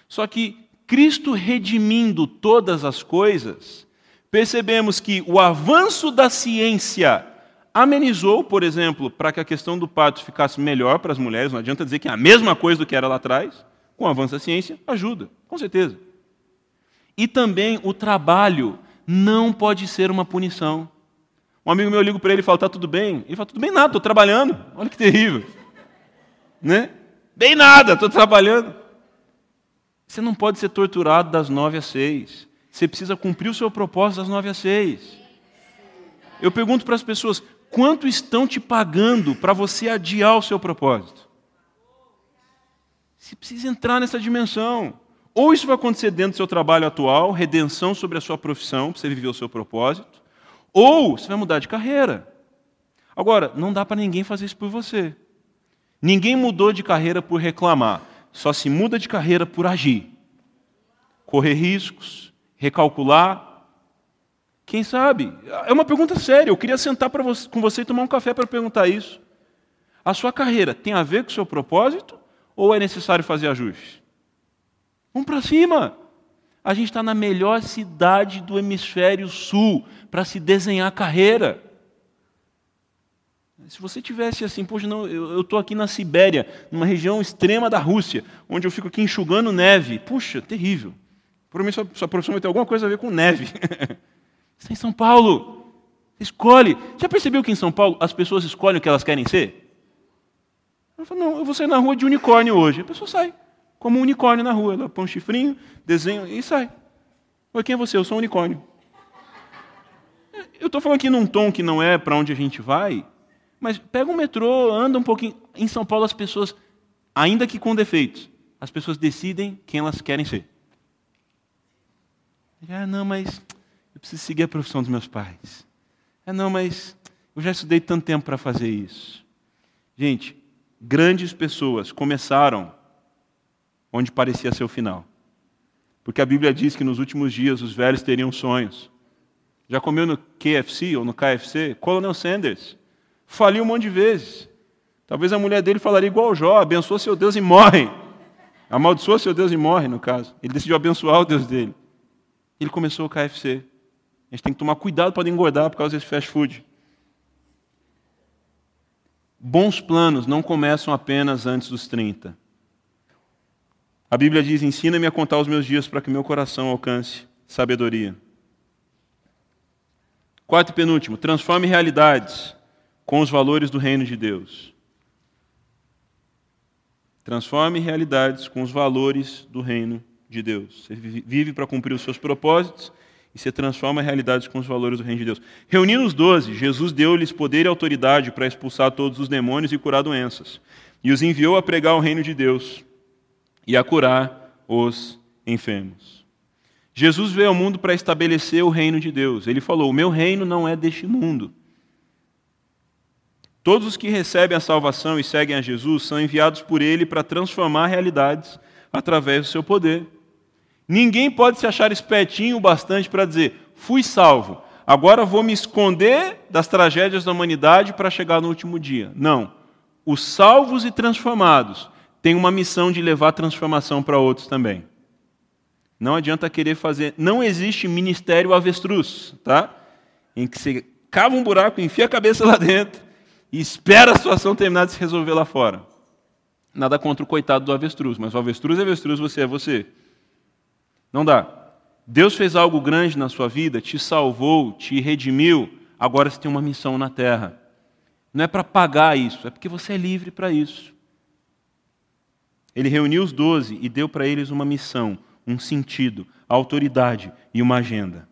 Só que Cristo redimindo todas as coisas, percebemos que o avanço da ciência amenizou, por exemplo, para que a questão do parto ficasse melhor para as mulheres. Não adianta dizer que é a mesma coisa do que era lá atrás. Com o avanço da ciência, ajuda, com certeza. E também o trabalho não pode ser uma punição. Um amigo meu liga para ele e fala: "Tá tudo bem?" Ele fala: "Tudo bem nada, estou trabalhando." Olha que terrível, né? Bem nada, estou trabalhando. Você não pode ser torturado das nove às seis. Você precisa cumprir o seu propósito das nove às seis. Eu pergunto para as pessoas: quanto estão te pagando para você adiar o seu propósito? Você precisa entrar nessa dimensão. Ou isso vai acontecer dentro do seu trabalho atual, redenção sobre a sua profissão, para você viver o seu propósito, ou você vai mudar de carreira. Agora, não dá para ninguém fazer isso por você. Ninguém mudou de carreira por reclamar, só se muda de carreira por agir. Correr riscos, recalcular. Quem sabe? É uma pergunta séria. Eu queria sentar você, com você e tomar um café para perguntar isso. A sua carreira tem a ver com o seu propósito ou é necessário fazer ajustes? Vamos para cima. A gente está na melhor cidade do hemisfério sul para se desenhar carreira. Se você tivesse assim, poxa, não, eu estou aqui na Sibéria, numa região extrema da Rússia, onde eu fico aqui enxugando neve. Puxa, terrível. Provavelmente sua, sua profissão vai ter alguma coisa a ver com neve. <laughs> você está em São Paulo. Escolhe. Já percebeu que em São Paulo as pessoas escolhem o que elas querem ser? Eu falo, não, eu vou sair na rua de unicórnio hoje. A pessoa sai como um unicórnio na rua. Ela põe um chifrinho, desenha e sai. Oi, quem é você? Eu sou um unicórnio. Eu estou falando aqui num tom que não é para onde a gente vai, mas pega um metrô, anda um pouquinho. Em São Paulo, as pessoas, ainda que com defeitos, as pessoas decidem quem elas querem ser. Ah, não, mas eu preciso seguir a profissão dos meus pais. Ah, não, mas eu já estudei tanto tempo para fazer isso. Gente, grandes pessoas começaram onde parecia ser o final. Porque a Bíblia diz que nos últimos dias os velhos teriam sonhos. Já comeu no KFC ou no KFC? Colonel Sanders. Faliu um monte de vezes. Talvez a mulher dele falaria igual Jó, abençoa seu Deus e morre. Amaldiçoa seu Deus e morre, no caso. Ele decidiu abençoar o Deus dele. Ele começou o KFC. A gente tem que tomar cuidado para não engordar por causa desse fast food. Bons planos não começam apenas antes dos 30. A Bíblia diz: Ensina-me a contar os meus dias para que meu coração alcance sabedoria. Quarto e penúltimo: transforme realidades com os valores do reino de Deus. Transforme realidades com os valores do reino de Deus. Você vive para cumprir os seus propósitos e você transforma realidades com os valores do reino de Deus. Reunindo os doze, Jesus deu-lhes poder e autoridade para expulsar todos os demônios e curar doenças. E os enviou a pregar o reino de Deus e a curar os enfermos. Jesus veio ao mundo para estabelecer o reino de Deus. Ele falou: O meu reino não é deste mundo. Todos os que recebem a salvação e seguem a Jesus são enviados por Ele para transformar realidades através do seu poder. Ninguém pode se achar espertinho o bastante para dizer: fui salvo, agora vou me esconder das tragédias da humanidade para chegar no último dia. Não. Os salvos e transformados tem uma missão de levar transformação para outros também. Não adianta querer fazer. Não existe ministério avestruz, tá? Em que você cava um buraco, enfia a cabeça lá dentro e espera a situação terminar de se resolver lá fora. Nada contra o coitado do avestruz, mas o avestruz é avestruz, você é você. Não dá. Deus fez algo grande na sua vida, te salvou, te redimiu, agora você tem uma missão na terra. Não é para pagar isso, é porque você é livre para isso. Ele reuniu os doze e deu para eles uma missão, um sentido, autoridade e uma agenda.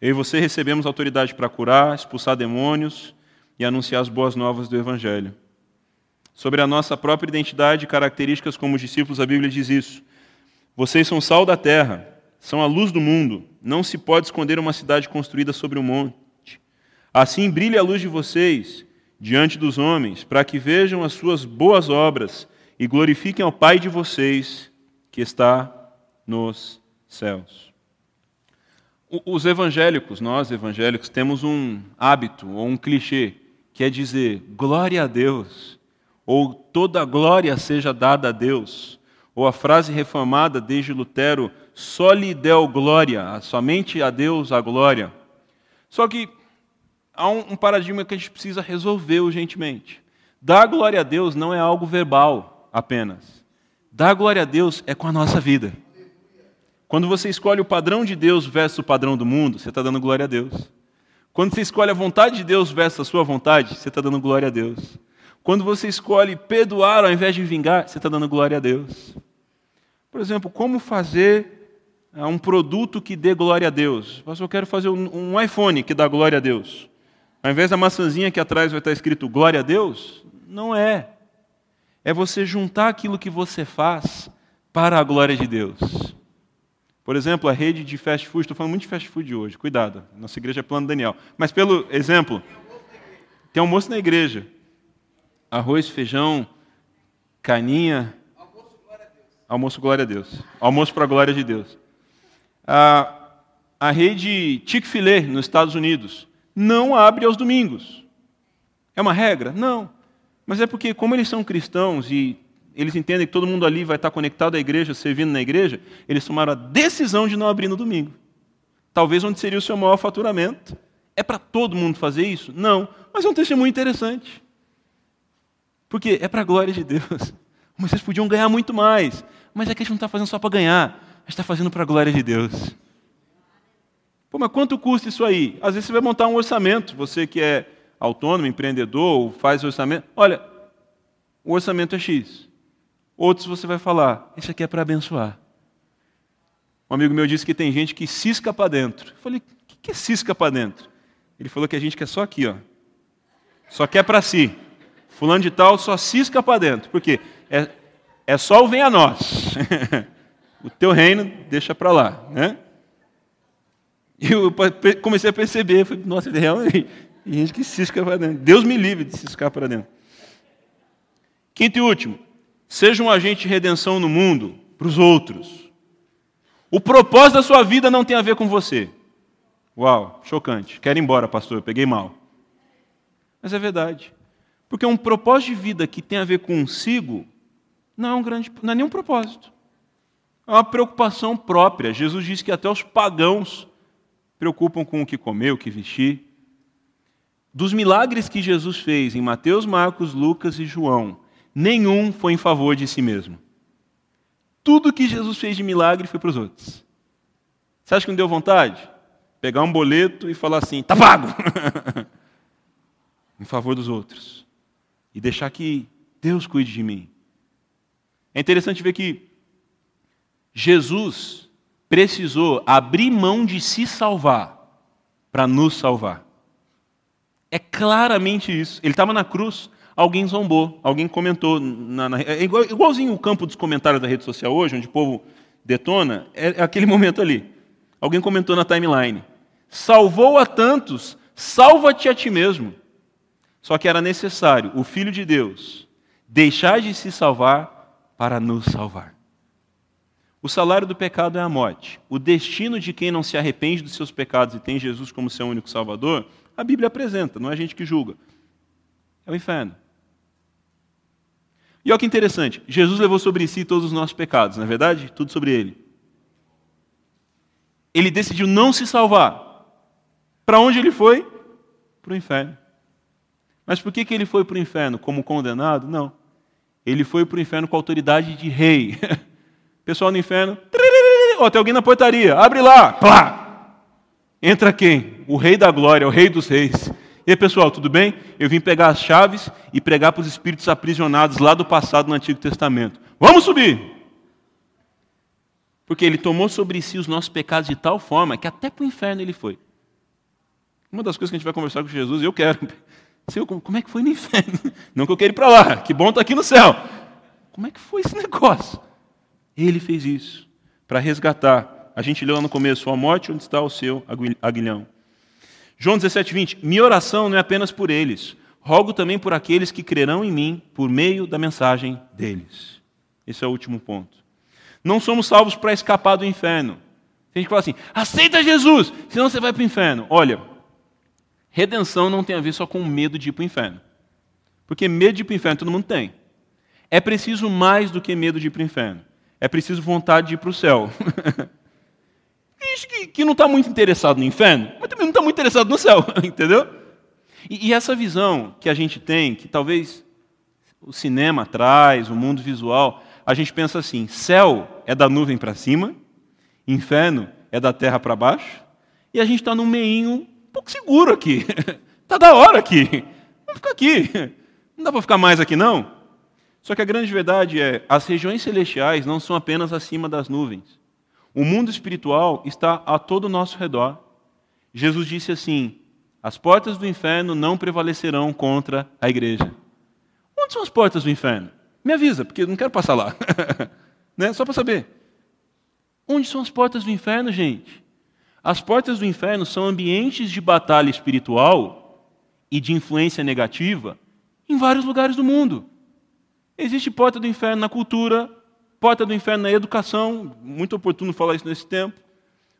Eu e você recebemos autoridade para curar, expulsar demônios e anunciar as boas novas do Evangelho. Sobre a nossa própria identidade e características como discípulos, a Bíblia diz isso. Vocês são sal da terra, são a luz do mundo. Não se pode esconder uma cidade construída sobre um monte. Assim brilhe a luz de vocês diante dos homens, para que vejam as suas boas obras e glorifiquem ao Pai de vocês que está nos céus. Os evangélicos, nós evangélicos, temos um hábito ou um clichê que é dizer glória a Deus, ou toda glória seja dada a Deus, ou a frase reformada desde Lutero, só lhe deu glória, somente a Deus a glória. Só que há um paradigma que a gente precisa resolver urgentemente. Dar glória a Deus não é algo verbal apenas. Dar glória a Deus é com a nossa vida. Quando você escolhe o padrão de Deus versus o padrão do mundo, você está dando glória a Deus. Quando você escolhe a vontade de Deus versus a sua vontade, você está dando glória a Deus. Quando você escolhe perdoar ao invés de vingar, você está dando glória a Deus. Por exemplo, como fazer ah, um produto que dê glória a Deus? Eu quero fazer um iPhone que dá glória a Deus. Ao invés da maçãzinha que atrás vai estar escrito glória a Deus, não é. É você juntar aquilo que você faz para a glória de Deus. Por exemplo, a rede de fast food, estou falando muito de fast food hoje, cuidado, nossa igreja é plano Daniel. Mas pelo exemplo, tem almoço na igreja. Arroz, feijão, caninha. Almoço, glória a Deus. Almoço para a glória de Deus. A, a rede Chick-fil-A, nos Estados Unidos, não abre aos domingos. É uma regra? Não. Mas é porque, como eles são cristãos e eles entendem que todo mundo ali vai estar conectado à igreja, servindo na igreja, eles tomaram a decisão de não abrir no domingo. Talvez onde seria o seu maior faturamento. É para todo mundo fazer isso? Não. Mas é um testemunho interessante. Porque é para a glória de Deus. <laughs> Mas vocês podiam ganhar muito mais. Mas é que a gente não está fazendo só para ganhar. A gente está fazendo para a glória de Deus. Pô, mas quanto custa isso aí? Às vezes você vai montar um orçamento. Você que é autônomo, empreendedor, ou faz orçamento. Olha, o orçamento é X. Outros você vai falar, isso aqui é para abençoar. Um amigo meu disse que tem gente que cisca para dentro. Eu falei, o que é cisca para dentro? Ele falou que a gente quer só aqui, ó. Só quer para si. Fulano de tal só cisca para dentro. Por quê? É, é só o vem a nós. <laughs> o teu reino deixa para lá, né? E eu comecei a perceber, falei, nossa, realmente, tem <laughs> gente que cisca para dentro. Deus me livre de ciscar para dentro. Quinto e último, Seja um agente de redenção no mundo, para os outros. O propósito da sua vida não tem a ver com você. Uau, chocante. Quero ir embora, pastor, eu peguei mal. Mas é verdade. Porque um propósito de vida que tem a ver consigo não é, um grande, não é nenhum propósito. É uma preocupação própria. Jesus disse que até os pagãos preocupam com o que comer, o que vestir. Dos milagres que Jesus fez em Mateus, Marcos, Lucas e João, nenhum foi em favor de si mesmo. Tudo que Jesus fez de milagre foi para os outros. Você acha que não deu vontade? Pegar um boleto e falar assim: tá pago! <laughs> em favor dos outros. E deixar que Deus cuide de mim. É interessante ver que Jesus precisou abrir mão de se salvar para nos salvar. É claramente isso. Ele estava na cruz, alguém zombou, alguém comentou. Na, na, é igual, igualzinho o campo dos comentários da rede social hoje, onde o povo detona, é, é aquele <laughs> momento ali. Alguém comentou na timeline: salvou a tantos, salva-te a ti mesmo. Só que era necessário o Filho de Deus deixar de se salvar para nos salvar. O salário do pecado é a morte. O destino de quem não se arrepende dos seus pecados e tem Jesus como seu único Salvador, a Bíblia apresenta, não é a gente que julga. É o inferno. E olha que interessante, Jesus levou sobre si todos os nossos pecados, não é verdade? Tudo sobre ele. Ele decidiu não se salvar. Para onde ele foi? Para o inferno. Mas por que, que ele foi para o inferno? Como condenado? Não. Ele foi para o inferno com autoridade de rei. <laughs> Pessoal no inferno, oh, tem alguém na portaria, abre lá, plá. Entra quem? O rei da glória, o rei dos reis. E aí, pessoal, tudo bem? Eu vim pegar as chaves e pregar para os espíritos aprisionados lá do passado no Antigo Testamento. Vamos subir! Porque ele tomou sobre si os nossos pecados de tal forma que até para o inferno ele foi. Uma das coisas que a gente vai conversar com Jesus, eu quero. Senhor, como é que foi no inferno? <laughs> Não que eu quero ir para lá, que bom estar tá aqui no céu. Como é que foi esse <laughs> negócio? Ele fez isso para resgatar. A gente leu lá no começo: a morte, onde está o seu aguilhão? João 17, 20. Minha oração não é apenas por eles, rogo também por aqueles que crerão em mim por meio da mensagem deles. Esse é o último ponto. Não somos salvos para escapar do inferno. Tem gente que fala assim: aceita Jesus, senão você vai para o inferno. Olha, redenção não tem a ver só com medo de ir para o inferno. Porque medo de ir para o inferno todo mundo tem. É preciso mais do que medo de ir para o inferno. É preciso vontade de ir para o céu. <laughs> Que, que não está muito interessado no inferno, mas também não está muito interessado no céu, <laughs> entendeu? E, e essa visão que a gente tem, que talvez o cinema traz, o mundo visual, a gente pensa assim: céu é da nuvem para cima, inferno é da terra para baixo, e a gente está num meinho um pouco seguro aqui. Está <laughs> da hora aqui. Vamos ficar aqui. Não dá para ficar mais aqui, não? Só que a grande verdade é: as regiões celestiais não são apenas acima das nuvens. O mundo espiritual está a todo o nosso redor. Jesus disse assim: as portas do inferno não prevalecerão contra a igreja. Onde são as portas do inferno? Me avisa, porque eu não quero passar lá. <laughs> né? Só para saber. Onde são as portas do inferno, gente? As portas do inferno são ambientes de batalha espiritual e de influência negativa em vários lugares do mundo. Existe porta do inferno na cultura, porta do inferno na educação, muito oportuno falar isso nesse tempo,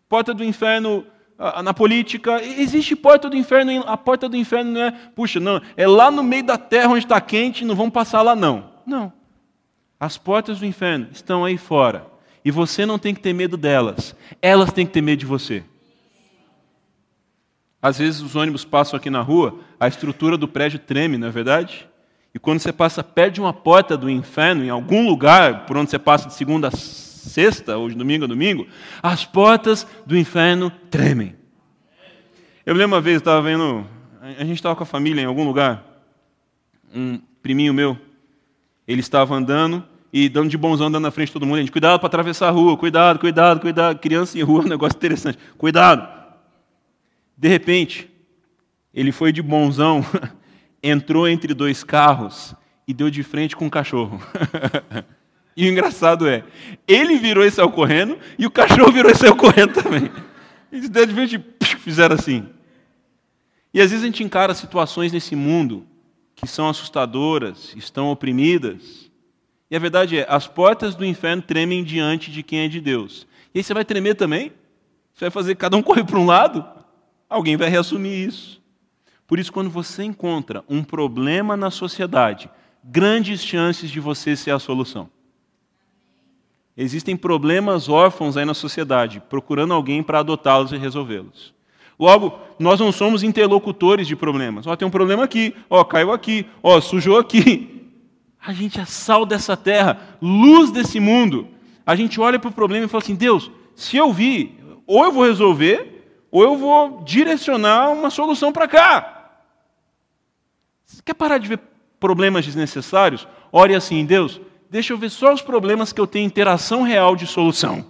porta do inferno na política, existe porta do inferno, a porta do inferno não é, puxa, não, é lá no meio da terra onde está quente, não vamos passar lá não. Não. As portas do inferno estão aí fora. E você não tem que ter medo delas. Elas têm que ter medo de você. Às vezes os ônibus passam aqui na rua, a estrutura do prédio treme, não é verdade? E quando você passa perto de uma porta do inferno, em algum lugar por onde você passa de segunda a sexta, ou de domingo a domingo, as portas do inferno tremem. Eu lembro uma vez, estava vendo, a gente estava com a família em algum lugar, um priminho meu, ele estava andando e dando de bonzão andando na frente de todo mundo. A gente, cuidado para atravessar a rua, cuidado, cuidado, cuidado. Criança em rua é um negócio interessante. Cuidado. De repente, ele foi de bonzão, <laughs> entrou entre dois carros e deu de frente com um cachorro. <laughs> E o engraçado é, ele virou e saiu correndo, e o cachorro virou e saiu correndo também. Eles de repente fizeram assim. E às vezes a gente encara situações nesse mundo que são assustadoras, estão oprimidas. E a verdade é, as portas do inferno tremem diante de quem é de Deus. E aí você vai tremer também? Você vai fazer cada um <laughs> correr para um lado? Alguém vai reassumir isso. Por isso, quando você encontra um problema na sociedade, grandes chances de você ser a solução. Existem problemas órfãos aí na sociedade, procurando alguém para adotá-los e resolvê-los. Logo, nós não somos interlocutores de problemas. Ó, tem um problema aqui, ó, caiu aqui, ó, sujou aqui. <laughs> A gente é sal dessa terra, luz desse mundo. A gente olha para o problema e fala assim: Deus, se eu vi, ou eu vou resolver, ou eu vou direcionar uma solução para cá. Você quer parar de ver problemas desnecessários? Ore assim, Deus, deixa eu ver só os problemas que eu tenho interação real de solução.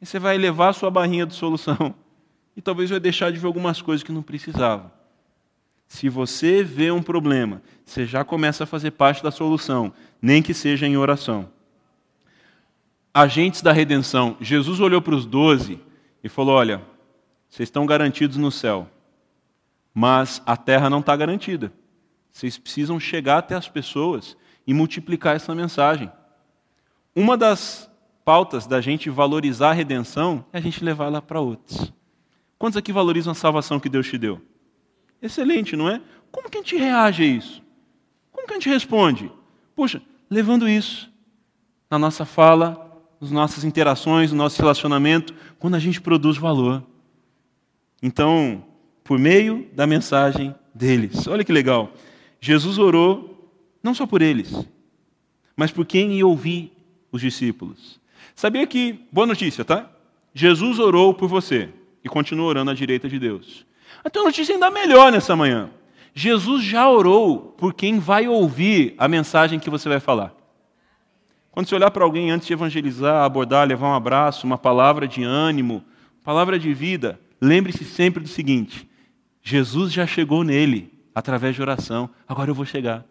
E você vai levar a sua barrinha de solução. E talvez vai deixar de ver algumas coisas que não precisava. Se você vê um problema, você já começa a fazer parte da solução, nem que seja em oração. Agentes da redenção. Jesus olhou para os doze e falou: Olha, vocês estão garantidos no céu, mas a terra não está garantida. Vocês precisam chegar até as pessoas e multiplicar essa mensagem. Uma das pautas da gente valorizar a redenção é a gente levar ela para outros. Quantos aqui valorizam a salvação que Deus te deu? Excelente, não é? Como que a gente reage a isso? Como que a gente responde? Puxa, levando isso na nossa fala, nas nossas interações, no nosso relacionamento, quando a gente produz valor. Então, por meio da mensagem deles. Olha que legal. Jesus orou não só por eles, mas por quem ia ouvir os discípulos. Sabia que, boa notícia, tá? Jesus orou por você e continua orando à direita de Deus. A tua notícia ainda melhor nessa manhã. Jesus já orou por quem vai ouvir a mensagem que você vai falar. Quando você olhar para alguém antes de evangelizar, abordar, levar um abraço, uma palavra de ânimo, palavra de vida, lembre-se sempre do seguinte: Jesus já chegou nele através de oração, agora eu vou chegar.